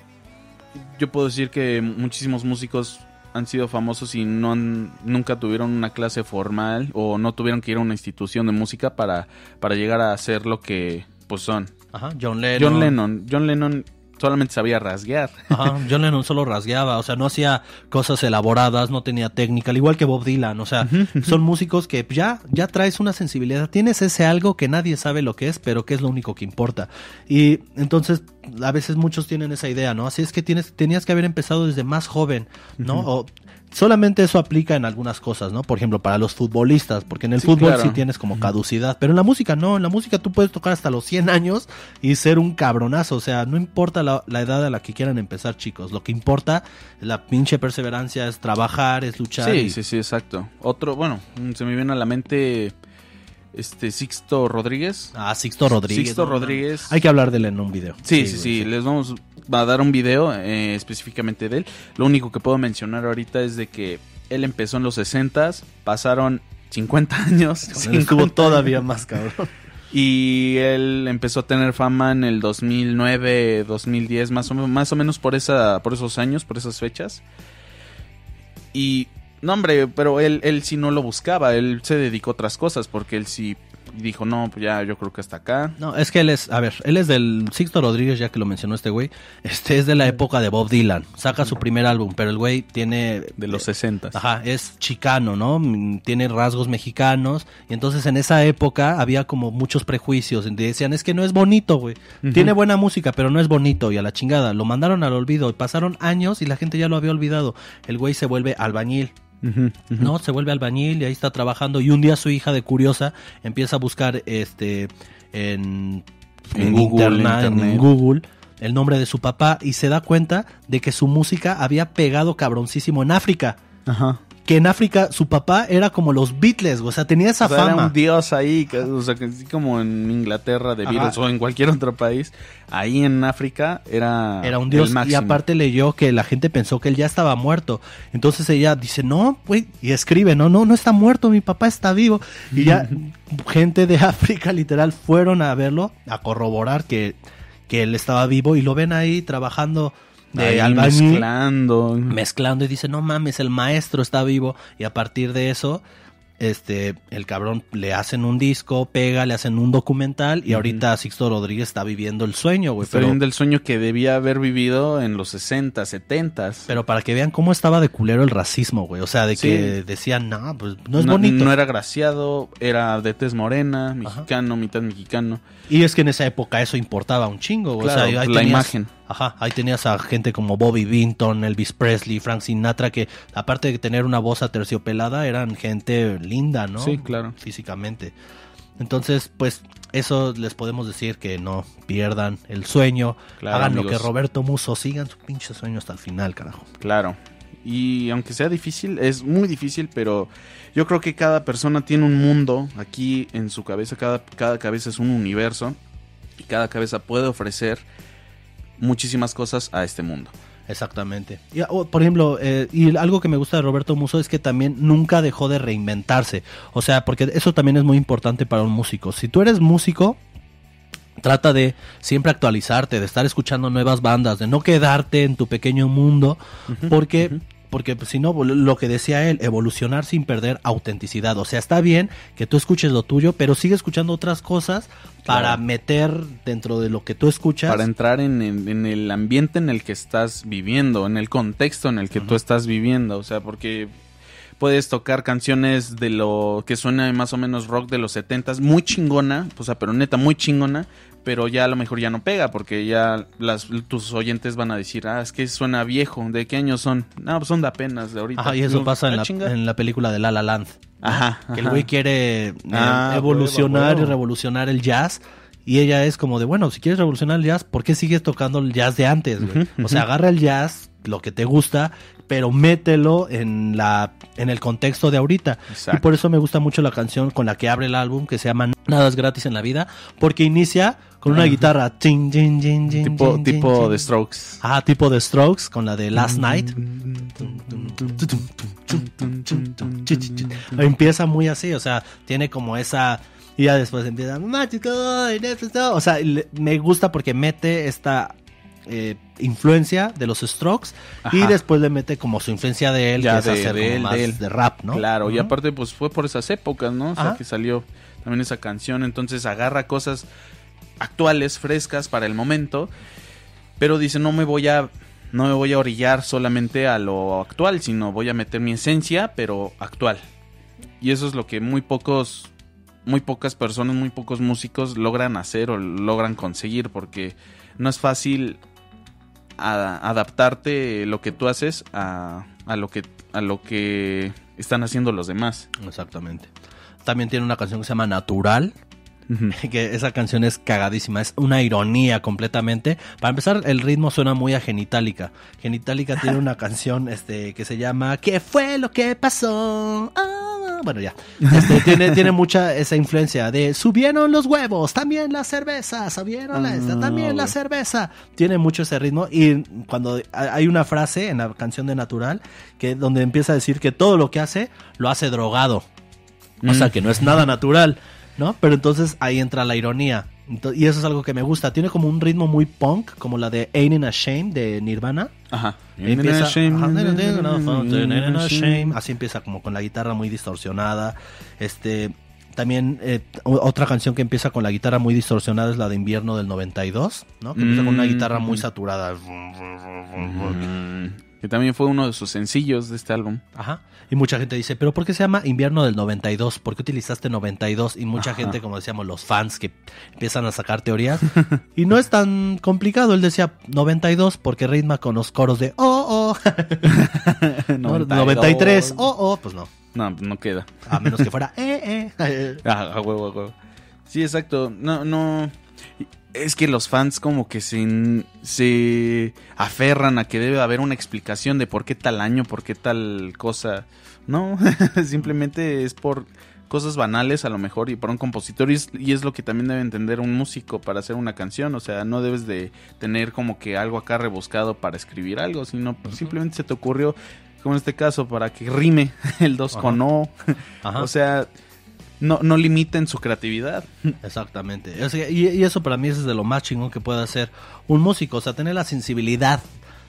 yo puedo decir que muchísimos músicos han sido famosos y no han- nunca tuvieron una clase formal o no tuvieron que ir a una institución de música para, para llegar a ser lo que pues son. Ajá, John Lennon. John Lennon, John Lennon solamente sabía rasguear. Ajá, John Lennon solo rasgueaba, o sea, no hacía cosas elaboradas, no tenía técnica, al igual que Bob Dylan, o sea, son músicos que ya, ya traes una sensibilidad, tienes ese algo que nadie sabe lo que es, pero que es lo único que importa. Y entonces, a veces muchos tienen esa idea, ¿no? Así es que tienes, tenías que haber empezado desde más joven, ¿no? O solamente eso aplica en algunas cosas, ¿no? Por ejemplo, para los futbolistas, porque en el Sí, fútbol claro. sí tienes como caducidad, pero en la música no, en la música tú puedes tocar hasta los 100 años y ser un cabronazo, o sea, no importa la, la edad a la que quieran empezar, chicos, lo que importa, la pinche perseverancia es trabajar, es luchar. Sí, y- sí, sí, exacto. Otro, bueno, mm, se me viene a la mente este Sixto Rodríguez. Ah, Sixto Rodríguez. Sixto no, Rodríguez. Hay que hablar de él en un video. Sí, sí, sí, güey, les vamos a dar un video eh, específicamente de él. Lo único que puedo mencionar ahorita es de que él empezó en los 60 pasaron 50 años. Con él estuvo 50 todavía años, más cabrón. Y él empezó a tener fama en el 2009, 2010, más o, menos- más o menos por, esa, por esos años, por esas fechas. Y, no hombre, pero él, él sí no lo buscaba, él se dedicó a otras cosas, porque él sí dijo, no, pues ya, yo creo que hasta acá. No, es que él es, a ver, él es del Sixto Rodríguez, ya que lo mencionó este güey. Este es de la época de Bob Dylan. Saca su primer álbum, pero el güey tiene. De los eh, 60. Ajá, es chicano, ¿no? Tiene rasgos mexicanos. Y entonces en esa época había como muchos prejuicios. Y Decían, es que no es bonito, güey. Tiene buena música, pero no es bonito. Y a la chingada. Lo mandaron al olvido. Y pasaron años y la gente ya lo había olvidado. El güey se vuelve albañil. ¿No? Se vuelve albañil y ahí está trabajando. Y un día su hija de curiosa empieza a buscar este en, En en Google, interna- en internet. Google el nombre de su papá y se da cuenta de que su música había pegado cabroncísimo en África. Ajá. Que en África su papá era como los Beatles, o sea, tenía esa O sea, era fama. un dios ahí, que- o sea, que así como en Inglaterra de Ajá. Beatles o en cualquier otro país, ahí en África era Era un el dios y máximo. aparte leyó que la gente pensó que él ya estaba muerto. Entonces ella dice, no, güey, y escribe, no, no, no está muerto, mi papá está vivo. Y ya gente de África literal fueron a verlo, a corroborar que, que él estaba vivo y lo ven ahí trabajando de Ahí mezclando. mezclando y dice, no mames, el maestro está vivo. Y a partir de eso, este, el cabrón le hacen un disco, pega, le hacen un documental y ahorita Sixto Rodríguez está viviendo el sueño, güey. Fue Pero, del sueño que debía haber vivido en los 60, 70. pero para que vean cómo estaba de culero el racismo, güey. O sea, de Sí. que decían, no, pues no es bonito. No era graciado, era de tez morena, mexicano, mitad mexicano. Y es que en esa época eso importaba un chingo, güey. Claro, o sea, la tenías- imagen. Ajá, ahí tenías a gente como Bobby Vinton, Elvis Presley, Frank Sinatra, que aparte de tener una voz aterciopelada, eran gente linda, ¿no? Sí, claro. Físicamente. Entonces, pues eso les podemos decir que no pierdan el sueño, Claro, hagan lo que Roberto Muso, sigan su pinche sueño hasta el final, carajo. Claro. Y aunque sea difícil, es muy difícil, pero yo creo que cada persona tiene un mundo aquí en su cabeza, cada, cada cabeza es un universo y cada cabeza puede ofrecer muchísimas cosas a este mundo. Exactamente. Y, oh, por ejemplo, eh, y algo que me gusta de Roberto Muso es que también nunca dejó de reinventarse. O sea, porque eso también es muy importante para un músico. Si tú eres músico, trata de siempre actualizarte, de estar escuchando nuevas bandas, de no quedarte en tu pequeño mundo, porque... Porque pues, si no, lo que decía él, evolucionar sin perder autenticidad. O sea, está bien que tú escuches lo tuyo, pero sigue escuchando otras cosas para Claro. meter dentro de lo que tú escuchas. Para entrar en, en- en el ambiente en el que estás viviendo, en el contexto en el que tú estás viviendo. O sea, porque puedes tocar canciones de lo que suena más o menos rock de los 70s, muy chingona, o sea, pero neta, muy chingona, pero ya a lo mejor ya no pega, porque ya las, tus oyentes van a decir, ah, es que suena viejo, ¿de qué años son? No, pues son de apenas, de ahorita. Ajá, y eso No, pasa en ah, la, en la película de La La Land. ¿no? Ajá, Que el güey quiere eh, Ah, evolucionar y revolucionar el jazz. Y ella es como de, bueno, si quieres revolucionar el jazz, ¿por qué sigues tocando el jazz de antes? güey? O sea, agarra el jazz, lo que te gusta, pero mételo en la en el contexto de ahorita. Exacto. Y por eso me gusta mucho la canción con la que abre el álbum, que se llama Nada es gratis en la vida, porque inicia con una guitarra Tipo, tipo de. Strokes. Ajá, tipo de Strokes, con la de Last Night. Empieza muy así, o sea, tiene como esa. Y ya después empieza. "Mágico, inefesto", O sea, me gusta porque mete esta eh, influencia de los Strokes y después le mete como su influencia de él, Ya, que es de- hacer de él, más de él. de rap, ¿no? Claro, y aparte pues fue por esas épocas, ¿no? O sea, Ajá. que salió también esa canción, entonces agarra cosas actuales, frescas para el momento, pero dice, no me voy a no me voy a orillar solamente a lo actual, sino voy a meter mi esencia, pero actual. Y eso es lo que muy pocos muy pocas personas, muy pocos músicos logran hacer o logran conseguir porque no es fácil adaptarte lo que tú haces a, a lo que a lo que están haciendo los demás. Exactamente. También tiene una canción que se llama Natural, que esa canción es cagadísima, es una ironía completamente. Para empezar, el ritmo suena muy a Genitalica. Genitalica tiene una canción este, que se llama ¿Qué fue lo que pasó? Ah, bueno, ya. Este, tiene, tiene mucha esa influencia de subieron los huevos, también la cerveza, subieron la esta, Ah, también la cerveza. Tiene mucho ese ritmo y cuando hay una frase en la canción de Natural que donde empieza a decir que todo lo que hace lo hace drogado. O sea, Mm. que no es nada natural, ¿no? Pero entonces ahí entra la ironía. Y eso es algo que me gusta. Tiene como un ritmo muy punk, como la de Ain't in a Shame de Nirvana. Ajá. Empieza. Así empieza como con la guitarra muy distorsionada. Este, también eh, otra canción que empieza con la guitarra muy distorsionada es la de Invierno del 92, ¿no? Que empieza con una Mm. guitarra muy saturada. Mm, Que también fue uno de sus sencillos de este álbum. Ajá. Y mucha gente dice, pero ¿por qué se llama invierno del 92? ¿Por qué utilizaste 92? Y mucha Ajá. gente, como decíamos, los fans que empiezan a sacar teorías. y no es tan complicado. Él decía 92 porque ritma con los coros de oh, oh. ¿No? 93, oh, oh. Pues no. No, no queda. A menos que fuera eh, eh. Ah, a huevo, a huevo. Sí, exacto. No, no. Es que los fans como que se, se aferran a que debe haber una explicación de por qué tal año, por qué tal cosa. No, simplemente es por cosas banales a lo mejor y por un compositor y es, y es lo que también debe entender un músico para hacer una canción. O sea, no debes de tener como que algo acá rebuscado para escribir algo, sino simplemente se te ocurrió, como en este caso, para que rime el 2 Ajá. con O. Ajá. O sea, no, no limiten su creatividad. Exactamente. O sea, y, y eso para mí es de lo más chingón que puede hacer un músico. O sea, tener la sensibilidad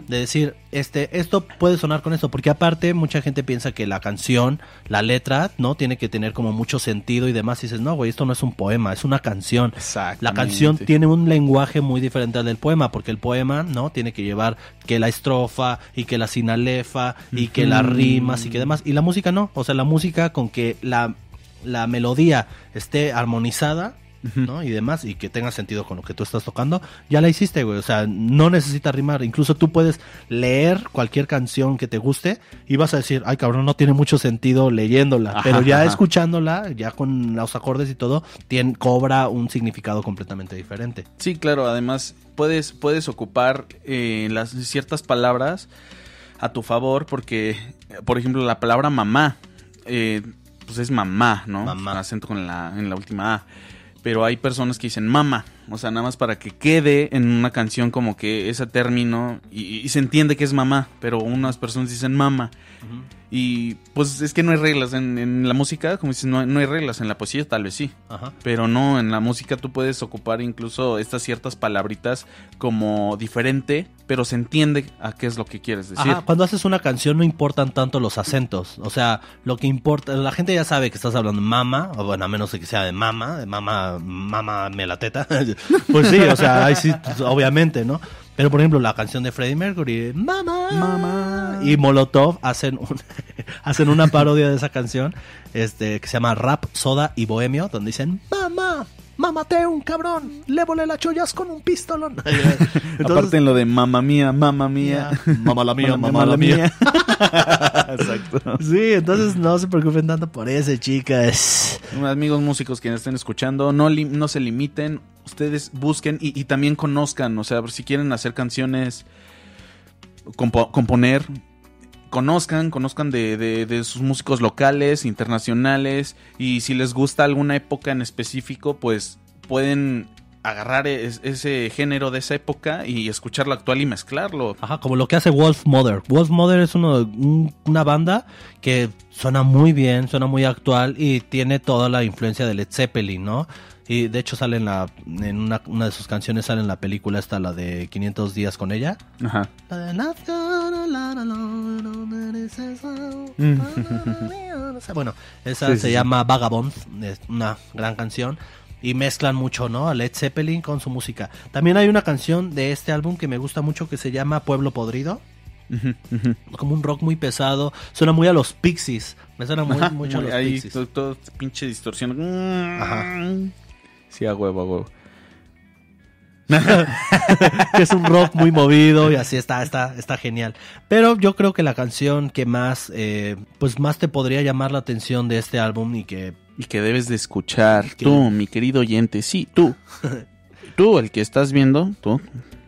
de decir, este, esto puede sonar con esto. Porque aparte, mucha gente piensa que la canción, la letra, ¿no? Tiene que tener como mucho sentido y demás. Y dices, no, güey, esto no es un poema, es una canción. Exacto. La canción tiene un lenguaje muy diferente al del poema, porque el poema, ¿no? Tiene que llevar que la estrofa y que la sinalefa y que las rimas y que demás. Y la música no. O sea, la música con que la, la melodía esté armonizada, ¿no? Y demás, y que tenga sentido con lo que tú estás tocando, ya la hiciste, güey. O sea, no necesita rimar. Incluso tú puedes leer cualquier canción que te guste y vas a decir, ay, cabrón, no tiene mucho sentido leyéndola. Ajá, Pero ya ajá. escuchándola, ya con los acordes y todo, tiene, cobra un significado completamente diferente. Sí, claro, además puedes, puedes ocupar eh, las ciertas palabras a tu favor porque, por ejemplo, la palabra mamá, eh, pues es mamá, ¿no? Mamá. Acento con la, en la última A. Pero hay personas que dicen mama, o sea, nada más para que quede en una canción como que ese término y, y se entiende que es mamá, pero unas personas dicen mama. Y pues es que no hay reglas en, en la música, como dices, no, hay- no hay reglas, en la poesía tal vez sí. Ajá. Pero no, en la música tú puedes ocupar incluso estas ciertas palabritas como diferente, pero se entiende a qué es lo que quieres decir. Ajá, cuando haces una canción no importan tanto los acentos. O sea, lo que importa, la gente ya sabe que estás hablando mama, o bueno, a menos que sea de mama, de mama, mama me la teta. pues sí, o sea, ahí sí, pues, obviamente, ¿no? Pero por ejemplo, la canción de Freddie Mercury, Mama, Mama. y Molotov hacen un- hacen una parodia de esa canción, este, que se llama Rap, Soda y Bohemio, donde dicen, Mamá, mamate un cabrón, le volé las chollas con un pistolón. Aparte en lo de mamá mía, mamá mía. mamá la mía, mamá la mía. Exacto. Sí, entonces no se preocupen tanto por eso, chicas. Amigos músicos que estén escuchando, no, li- no se limiten, ustedes busquen y, y también conozcan, o sea, si quieren hacer canciones, compo- componer, conozcan, conozcan de, de- de sus músicos locales, internacionales, y si les gusta alguna época en específico, pues pueden agarrar es- ese género de esa época y escucharlo actual y mezclarlo. Ajá, como lo que hace Wolf Mother. Wolf Mother es uno, un- una banda que suena muy bien, suena muy actual y tiene toda la influencia de Led Zeppelin, ¿no? Y de hecho sale en, la, en una, una de sus canciones, sale en la película esta, la de 500 días con ella. Ajá. La de so- Bueno, esa Sí, se sí, sí. llama Vagabond, es una gran canción. Y mezclan mucho, ¿no? A Led Zeppelin con su música. También hay una canción de este álbum que me gusta mucho que se llama Pueblo Podrido. Como un rock muy pesado. Suena muy a los Pixies. Me suena muy, mucho a los ahí Pixies. todo, todo pinche distorsión. Ajá. Sí, a huevo, a huevo. que es un rock muy movido y así está, está, está genial. Pero yo creo que la canción que más, eh, pues más te podría llamar la atención de este álbum y que Y que debes de escuchar. Que- Tú, mi querido oyente, sí, tú. tú, el que estás viendo, tú.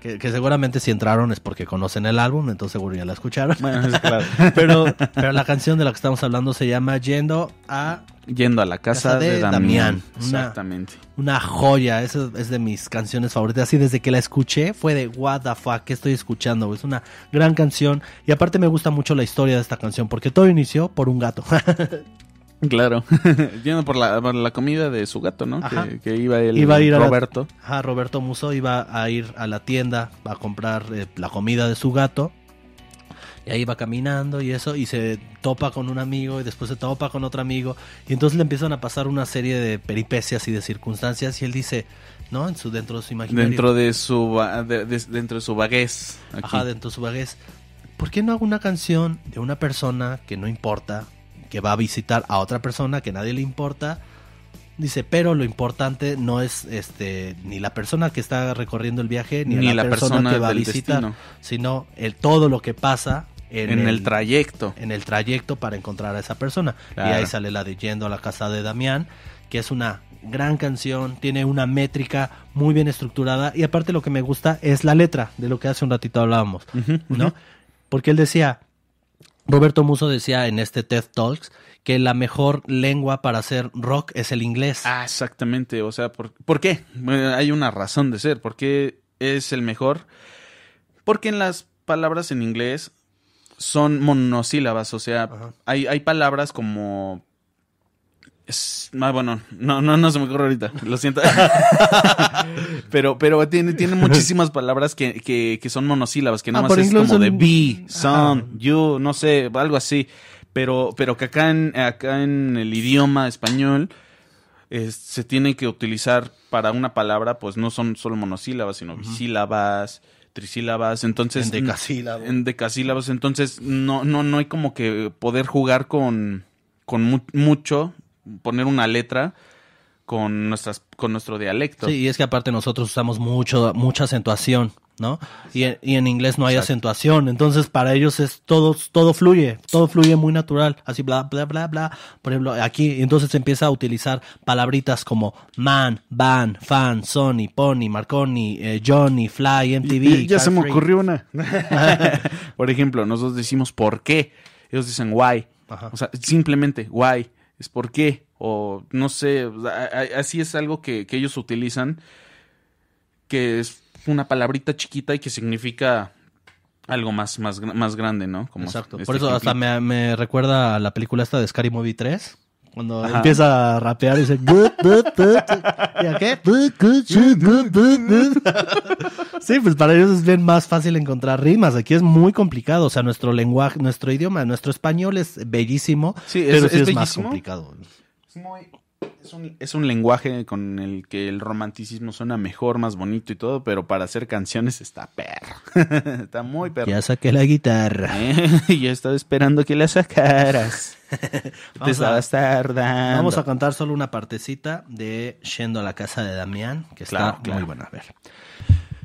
Que, que seguramente si entraron es porque conocen el álbum, entonces seguro ya la escucharon. Bueno, es claro. Pero, pero la canción de la que estamos hablando se llama Yendo a Yendo a la casa, Casa de de, Damián. Damián. Exactamente. una joya. Esa es de mis canciones favoritas. Así desde que la escuché fue de what the fuck, ¿qué estoy escuchando? Es una gran canción. Y aparte me gusta mucho la historia de esta canción porque todo inició por un gato. Claro. Yendo por la, por la comida de su gato, ¿no? Ajá. Que, que iba el Iba a ir a la- Roberto. Ajá, Roberto Muso iba a ir a la tienda a comprar eh, la comida de su gato. Y ahí va caminando y eso, y se topa con un amigo y después se topa con otro amigo. Y entonces le empiezan a pasar una serie de peripecias y de circunstancias. Y él dice, ¿no? En su, dentro de su imaginario. Dentro de su va- de- de- dentro de su vaguez. aquí. Ajá, dentro de su vaguez. ¿Por qué no hago una canción de una persona que no importa, que va a visitar a otra persona que nadie le importa? Dice, pero lo importante no es este ni la persona que está recorriendo el viaje, ni, Ni la, la persona, persona que va a visitar, destino. sino el todo lo que pasa en, En, el, trayecto. en el trayecto para encontrar a esa persona. Y ahí sale la de Yendo a la casa de Damián, que es una gran canción, tiene una métrica muy bien estructurada y aparte lo que me gusta es la letra, de lo que hace un ratito hablábamos, ¿no? Porque él decía, Roberto Muso decía en este TED Talks que la mejor lengua para hacer rock es el inglés. Ah, exactamente. O sea, ¿por, ¿por qué? Bueno, hay una razón de ser. ¿Por qué es el mejor? Porque en las palabras en inglés son monosílabas. O sea, hay, hay palabras como. Es, ah, bueno, no, no, no se me ocurre ahorita. Lo siento. pero, pero tiene, tiene muchísimas palabras que, que, que son monosílabas, que nada Ah, más por es como de be, Ajá. you, no sé, algo así. Pero, pero que acá en, acá en el idioma español es- se tiene que utilizar para una palabra, pues no son solo monosílabas, sino bisílabas, trisílabas, entonces... En decasílabos, entonces no, no, no hay como que poder jugar con, con mu- mucho, poner una letra con nuestras con nuestro dialecto. Sí, y es que aparte nosotros usamos mucho mucha acentuación, ¿no? Y, en- y en inglés no hay acentuación, entonces para ellos es todo todo fluye, todo fluye muy natural, así bla bla bla bla. Por ejemplo, aquí entonces se empieza a utilizar palabritas como man, van, fan, Sony, Pony, Marconi, eh, Johnny, Fly, MTV. Y- y ya se me ocurrió una. Por ejemplo, nosotros decimos por qué. Ellos dicen why. Ajá. O sea, simplemente why. Es por qué. O no sé. así es algo que, que ellos utilizan. Que es una palabrita chiquita y que significa algo más, más, más grande, ¿no? Como Exacto. este Por eso hasta me, me recuerda a la película esta de Scary Movie 3. Cuando Ajá. empieza a rapear y dice good, good, good. ¿Y a qué? Good, good, good, good, good, good. Sí, pues para ellos es bien más fácil encontrar rimas. Aquí es muy complicado. O sea, nuestro lenguaje, nuestro idioma, nuestro español es bellísimo. Sí, es- pero sí es es, más complicado. Es muy- es un, es un lenguaje con el que el romanticismo suena mejor, más bonito y todo, pero para hacer canciones está perro. está muy perro. Ya saqué la guitarra. Eh, Yo estaba esperando que la sacaras. Te Vamos a- estabas tardando. Vamos a cantar solo una partecita de Yendo a la casa de Damián, que está Claro, claro. muy buena. A ver.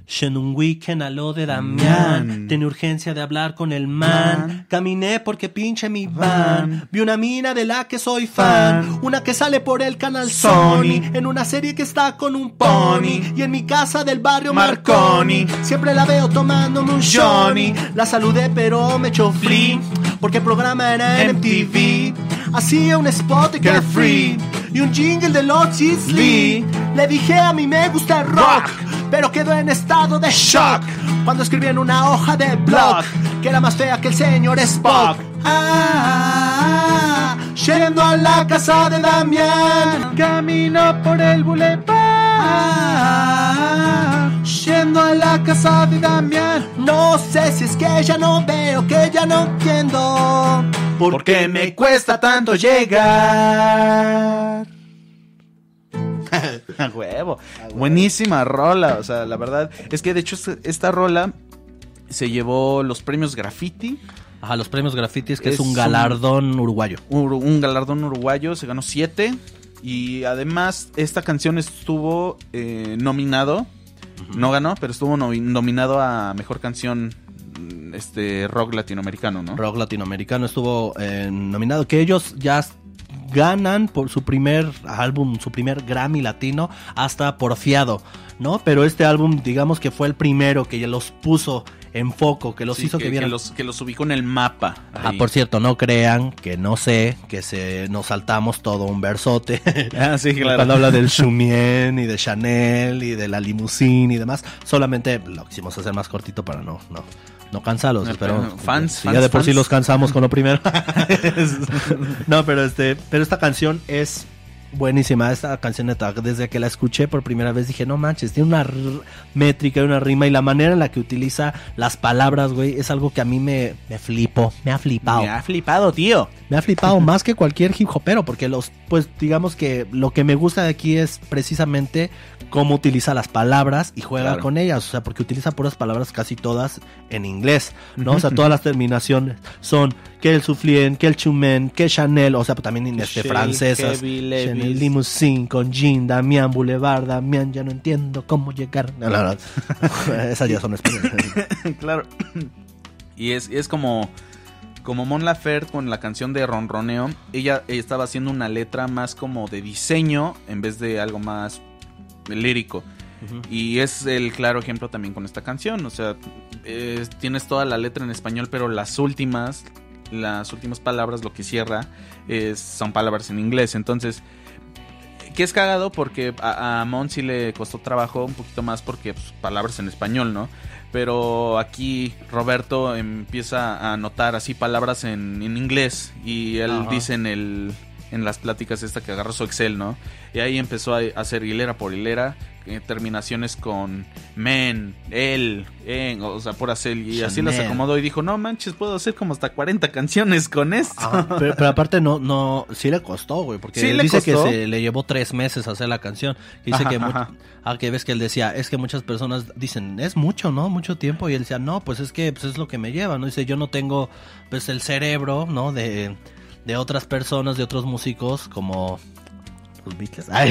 Yendo un weekend a lo de Damián, tenía urgencia de hablar con el man. Man. Caminé porque pinche mi van. Van. Vi una mina de la que soy fan, una que sale por el canal Sony. Sony, en una serie que está con un pony. Y en mi casa del barrio Marconi. Marconi, siempre la veo tomándome un Johnny. La saludé pero me echó free, porque el programa era en MTV. Hacía un spot de Carefree y un jingle de Otis Lee. Le dije a mí me gusta el rock, pero quedó en estado de shock cuando escribí en una hoja de blog que era más fea que el señor Spock. Ah, yendo a la casa de Damián, camino por el boulevard. Yendo a la casa de Damián, no sé si es que ya no veo, que ya no entiendo. ¿Por qué me cuesta tanto llegar? A huevo. Buenísima rola. O sea, la verdad es que de hecho esta, esta rola se llevó los premios Graffiti. Ajá, los premios grafitis, que es, Es un un- galardón uruguayo. Un, un galardón uruguayo. Se ganó siete. Y además, esta canción estuvo eh, nominado. No ganó, pero estuvo nomi- nominado a mejor canción este rock latinoamericano, ¿no? Rock latinoamericano estuvo eh, nominado, que ellos ya ganan por su primer álbum, su primer Grammy latino, hasta Porfiado, ¿no? Pero este álbum, digamos que fue el primero que ya los puso en foco, que los Sí, hizo que, vieran. los, que los ubicó en el mapa. Ah, por cierto, no crean que no sé, que se nos saltamos todo un versote. Ah, sí, claro. Cuando habla del Chumien y de Chanel y de la limusine y demás, solamente lo quisimos hacer más cortito para no, no, no Espero, pero fans, si fans, ya de por sí los cansamos con lo primero. no, pero este, pero esta canción es buenísima. Esta canción neta, desde que la escuché por primera vez dije, no manches, tiene una métrica y una rima y la manera en la que utiliza las palabras, güey, es algo que a mí me, me flipo, me ha flipado. Me ha flipado, tío. Me ha flipado más que cualquier hip hopero, porque los, pues digamos que lo que me gusta de aquí es precisamente cómo utiliza las palabras y juega Claro. con ellas, o sea, porque utiliza puras palabras casi todas en inglés, ¿no? O sea, todas las terminaciones son que el soufflien, que el chumen, que Chanel, o sea, pues, también este, Shell, francesas. Chanel Limousine con Jean, Damián Boulevard, Damián, ya no entiendo cómo llegar. No, no, no. Esas ya son españolas. claro. Y es, es como, como Mon Laferte con la canción de Ronroneo. Ella estaba haciendo una letra más como de diseño en vez de algo más lírico. Y es el claro ejemplo también con esta canción. O sea, es- tienes toda la letra en español, pero las últimas, las últimas palabras, lo que cierra, es- son palabras en inglés. Entonces, que es cagado porque a, a Mon sí le costó trabajo un poquito más porque pues, palabras en español, ¿no? Pero aquí Roberto empieza a notar así palabras en, en inglés y él Ajá. dice en el en las pláticas esta que agarró su Excel, ¿no? Y ahí empezó a hacer hilera por hilera, eh, terminaciones con men, él, en, o sea, por hacer, y así las acomodó y dijo, no manches, puedo hacer como hasta 40 canciones con esto. Ajá, pero, pero aparte no, no, sí le costó, güey, porque Sí dice costó. que se le llevó tres meses hacer la canción. Dice Ajá, que, ajá. ah, que ves que él decía, es que muchas personas dicen, es mucho, ¿no? Mucho tiempo. Y él decía, no, pues es que pues es lo que me lleva, ¿no? Dice, yo no tengo, pues el cerebro, ¿no? De, de otras personas, de otros músicos, como los Beatles. Ay,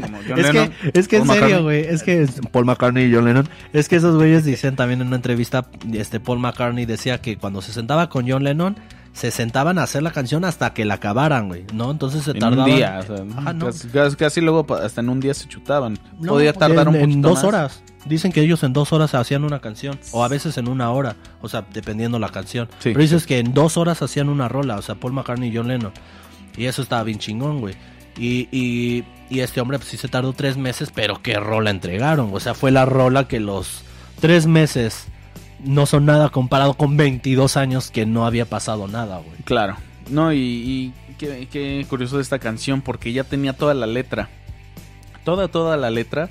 Como John es, Lennon, que, es que en serio, güey, es que Paul McCartney y John Lennon, es que esos güeyes dicen también en una entrevista, este Paul McCartney decía que cuando se sentaba con John Lennon, se sentaban a hacer la canción hasta que la acabaran, güey, ¿no? Entonces se En tardaban... un día, o sea, Ajá, no. casi, luego hasta en un día se chutaban. No, Podía tardar en, un en poquito dos más. horas. Dicen que ellos en dos horas hacían una canción. O a veces en una hora. O sea, dependiendo la canción. Sí. Pero dices que en dos horas hacían una rola. O sea, Paul McCartney y John Lennon. Y eso estaba bien chingón, güey. Y, y, y este hombre, pues sí se tardó tres meses. Pero qué rola entregaron. O sea, fue la rola que los tres meses no son nada comparado con 22 años que no había pasado nada, güey. Claro. No, y, y qué, qué curioso de esta canción porque ya tenía toda la letra. Toda, toda la letra.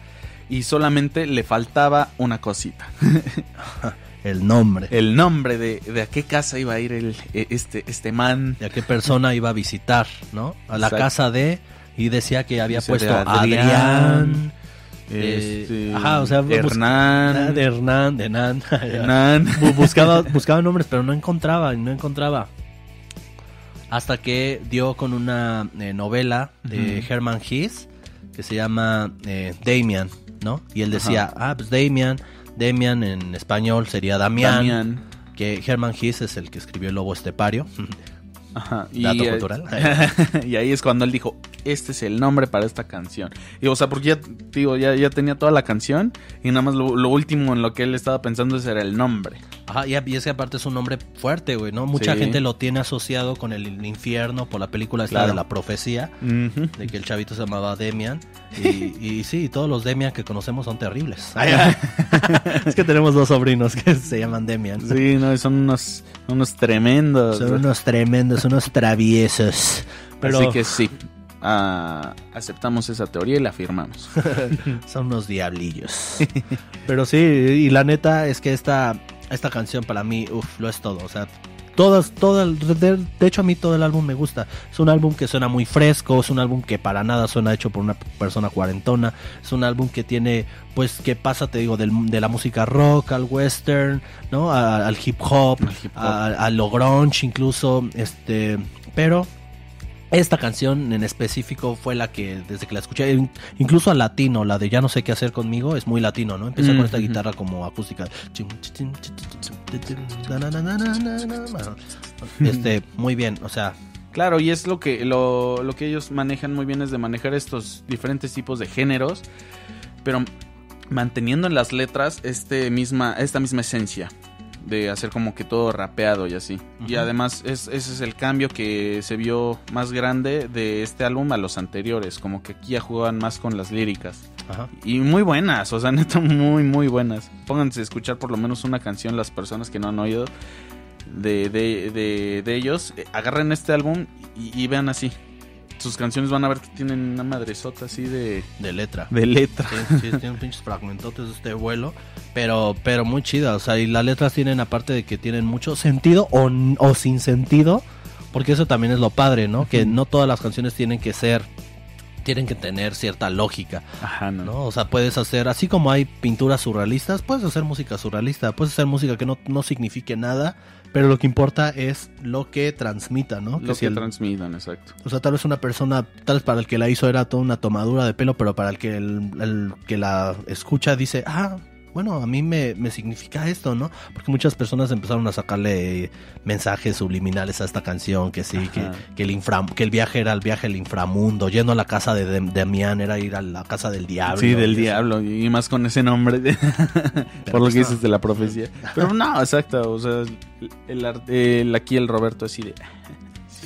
Y solamente le faltaba una cosita. El nombre. El nombre de, de a qué casa iba a ir el, e- este, este man. de a qué persona iba a visitar, ¿no? A la Exacto. casa de y decía que había Dice puesto Adrián, Adrián, eh, Este, ajá, o sea, Hernán. de Hernán, de Nan. Hernán. Bu- buscaba buscaba nombres, pero no encontraba, no encontraba. Hasta que dio con una eh, novela de Ujú. Herman Hesse que se llama eh, Damian, ¿no? Y él decía, ah, pues Damian, Damian en español sería Damián, Damián. que Herman Hesse es el que escribió El Lobo Estepario. Ajá. Dato cultural. y ahí es cuando él dijo, este es el nombre para esta canción. Y o sea, porque ya, digo, ya, ya tenía toda la canción y nada más lo, lo último en lo que él estaba pensando era el nombre. Ajá, y, y es que aparte es un nombre fuerte, güey, ¿no? Mucha Sí. gente lo tiene asociado con el infierno por la película esta Claro. de la profecía, de que el chavito se llamaba Demian. Y, y sí, todos los Demian que conocemos son terribles. es que tenemos dos sobrinos que se llaman Demian. Sí, no, son unos, unos tremendos. Son unos tremendos, unos traviesos. Pero Así que sí, ah, aceptamos esa teoría y la afirmamos. son unos diablillos. Pero sí, y la neta es que esta, esta canción para mí, uff, lo es todo. O sea, todas, todo el- de, de hecho a mí todo el álbum me gusta. Es un álbum que suena muy fresco, es un álbum que para nada suena hecho por una persona cuarentona. Es un álbum que tiene, pues, que pasa, te digo, del- de la música rock al western, ¿no? A- al hip hop, Al hip hop. a, a lo grunge incluso, este, pero esta canción en específico fue la que desde que la escuché, in- incluso al latino, la de ya no sé qué hacer conmigo, es muy latino, ¿no? Empieza con esta guitarra como acústica. Este, muy bien, o sea, Claro, y es lo que, lo, lo que ellos manejan muy bien es de manejar estos diferentes tipos de géneros, pero manteniendo en las letras este misma, esta misma esencia de hacer como que todo rapeado y así. Y además es, ese es el cambio que se vio más grande de este álbum a los anteriores, como que aquí ya jugaban más con las líricas. ajá. Y muy buenas, o sea, neta, muy, muy buenas. Pónganse a escuchar por lo menos una canción las personas que no han oído de, de, de, de ellos. Eh, agarren este álbum y, y vean así. Sus canciones van a ver que tienen una madresota así de, de letra. de letra. Sí, sí, tienen pinches fragmentotes de este vuelo, pero, pero muy chida, o sea, y las letras tienen, aparte de que tienen mucho sentido o, n- o sin sentido, porque eso también es lo padre, ¿no? Que no todas las canciones tienen que ser, tienen que tener cierta lógica, Ajá, no. ¿no? O sea, puedes hacer, así como hay pinturas surrealistas, puedes hacer música surrealista, puedes hacer música que no, no signifique nada, pero lo que importa es lo que transmita, ¿no? Lo si que el- transmitan, exacto. o sea, tal vez una persona, tal vez para el que la hizo era toda una tomadura de pelo, pero para el que, el, el que la escucha dice, ah, bueno, a mí me, me significa esto, ¿no? Porque muchas personas empezaron a sacarle mensajes subliminales a esta canción, que sí, que, que el infra, que el viaje era el viaje al inframundo, yendo a la casa de Damián era ir a la casa del diablo. Sí, del eso. diablo. Y más con ese nombre. de- por lo pues que no. dices de la profecía. Pero no, exacto. O sea, el, art- el- aquí el Roberto así de.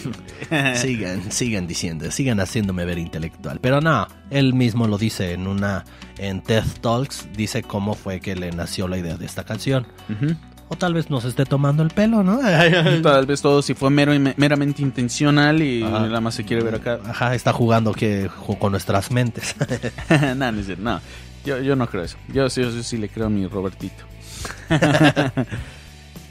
Sigan, sigan diciendo, sigan haciéndome ver intelectual. Pero no, él mismo lo dice en una, en TED Talks, dice cómo fue que le nació la idea de esta canción. O tal vez nos esté tomando el pelo, ¿no? Tal vez todo si fue mero, meramente intencional y Ajá. nada más se quiere ver acá. Ajá, está jugando que con nuestras mentes. no, no. Yo, yo no creo eso. Yo sí le creo a mi Robertito.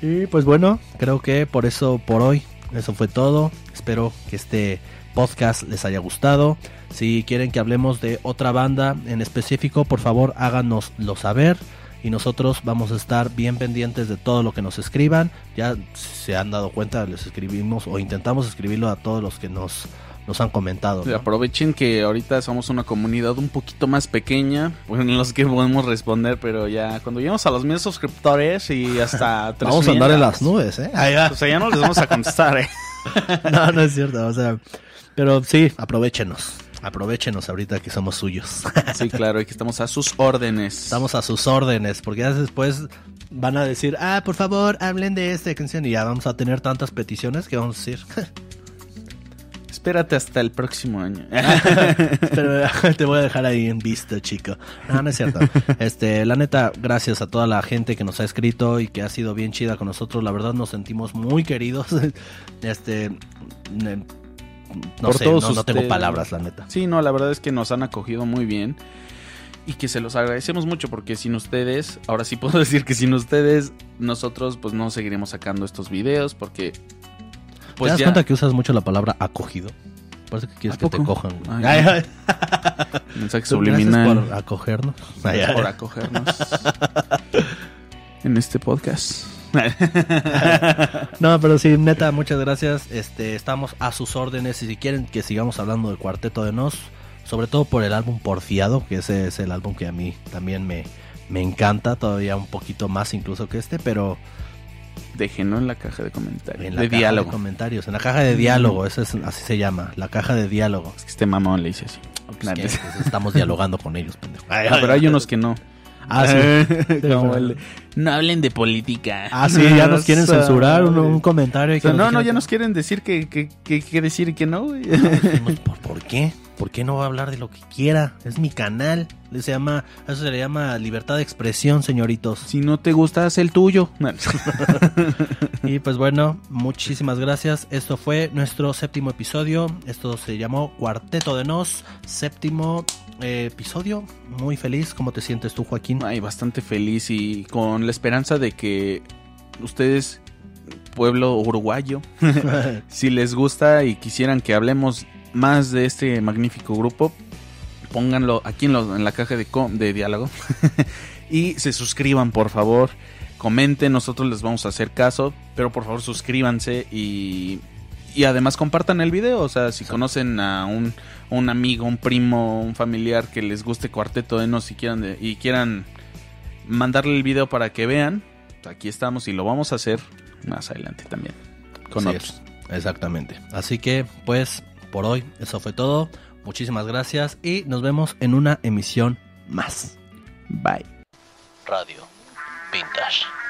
y pues bueno, creo que por eso, por hoy, eso fue todo. Espero que este podcast les haya gustado. Si quieren que hablemos de otra banda en específico, por favor háganoslo saber. y nosotros vamos a estar bien pendientes de todo lo que nos escriban. Ya se han dado cuenta, les escribimos o intentamos escribirlo a todos los que nos nos han comentado. ¿no? Aprovechen que ahorita somos una comunidad un poquito más pequeña, en los que podemos responder, pero ya cuando lleguemos a los mil suscriptores y hasta tres Vamos a andar en las nubes, ¿eh? O sea, ya no les vamos a contestar, ¿eh? no, no es cierto, o sea, pero sí, aprovechenos. Aprovechenos ahorita que somos suyos. Sí, claro, y que estamos a sus órdenes. Estamos a sus órdenes, porque ya después van a decir, ah, por favor, hablen de esta canción y ya vamos a tener tantas peticiones que vamos a decir. Espérate hasta el próximo año. Pero te voy a dejar ahí en vista, chico. No, no es cierto. Este, la neta, gracias a toda la gente que nos ha escrito y que ha sido bien chida con nosotros. La verdad nos sentimos muy queridos. Este, no Por sé, todos no, no tengo palabras, la neta. Sí, no, la verdad es que nos han acogido muy bien y que se los agradecemos mucho porque sin ustedes, ahora sí puedo decir que sin ustedes, nosotros pues no seguiremos sacando estos videos porque ¿Te pues das ya cuenta que usas mucho la palabra acogido? Parece que quieres ¿A que te cojan. güey. Ay, Ay, ay. mensaje Gracias subliminal por acogernos. Ay, Gracias ay. por acogernos en este podcast. No, pero sí, neta, muchas gracias. Este, estamos a sus órdenes y si quieren que sigamos hablando del Cuarteto de Nos, sobre todo por el álbum Porfiado, que ese es el álbum que a mí también me, me encanta, todavía un poquito más incluso que este, pero Déjenlo en la caja de comentarios. en la de caja diálogo. de comentarios, en la caja de diálogo, ese es, así se llama, la caja de diálogo. Es que este mamón le dice así. Pues que, pues, estamos dialogando con ellos, pendejo. Ah, pero hay unos que no. Ah, sí. Como el no hablen de política. Ah, sí, ya nos quieren censurar un, un comentario. que no, no, ya nos quieren decir que, que, que, que decir y que no, ¿Por, por qué? ¿Por qué no va a hablar de lo que quiera? Es mi canal. Se llama, eso se le llama libertad de expresión, señoritos. Si no te gusta, haz el tuyo. Y pues bueno, muchísimas gracias. Esto fue nuestro séptimo episodio. Esto se llamó Cuarteto de Nos. Séptimo eh, episodio. Muy feliz. ¿Cómo te sientes tú, Joaquín? Ay, bastante feliz y con la esperanza de que ustedes, pueblo uruguayo, si les gusta y quisieran que hablemos más de este magnífico grupo, pónganlo aquí en, lo- en la caja de, diálogo y se suscriban, por favor. Comenten, nosotros les vamos a hacer caso, pero por favor suscríbanse y, y además compartan el video. O sea, si conocen a un, un amigo, un primo, un familiar que les guste Cuarteto de Nos y quieran, y quieran mandarle el video para que vean, aquí estamos y lo vamos a hacer más adelante también con Así otros. es, exactamente. Así que, pues, por hoy, eso fue todo. Muchísimas gracias y nos vemos en una emisión más. Bye. Radio Vintage.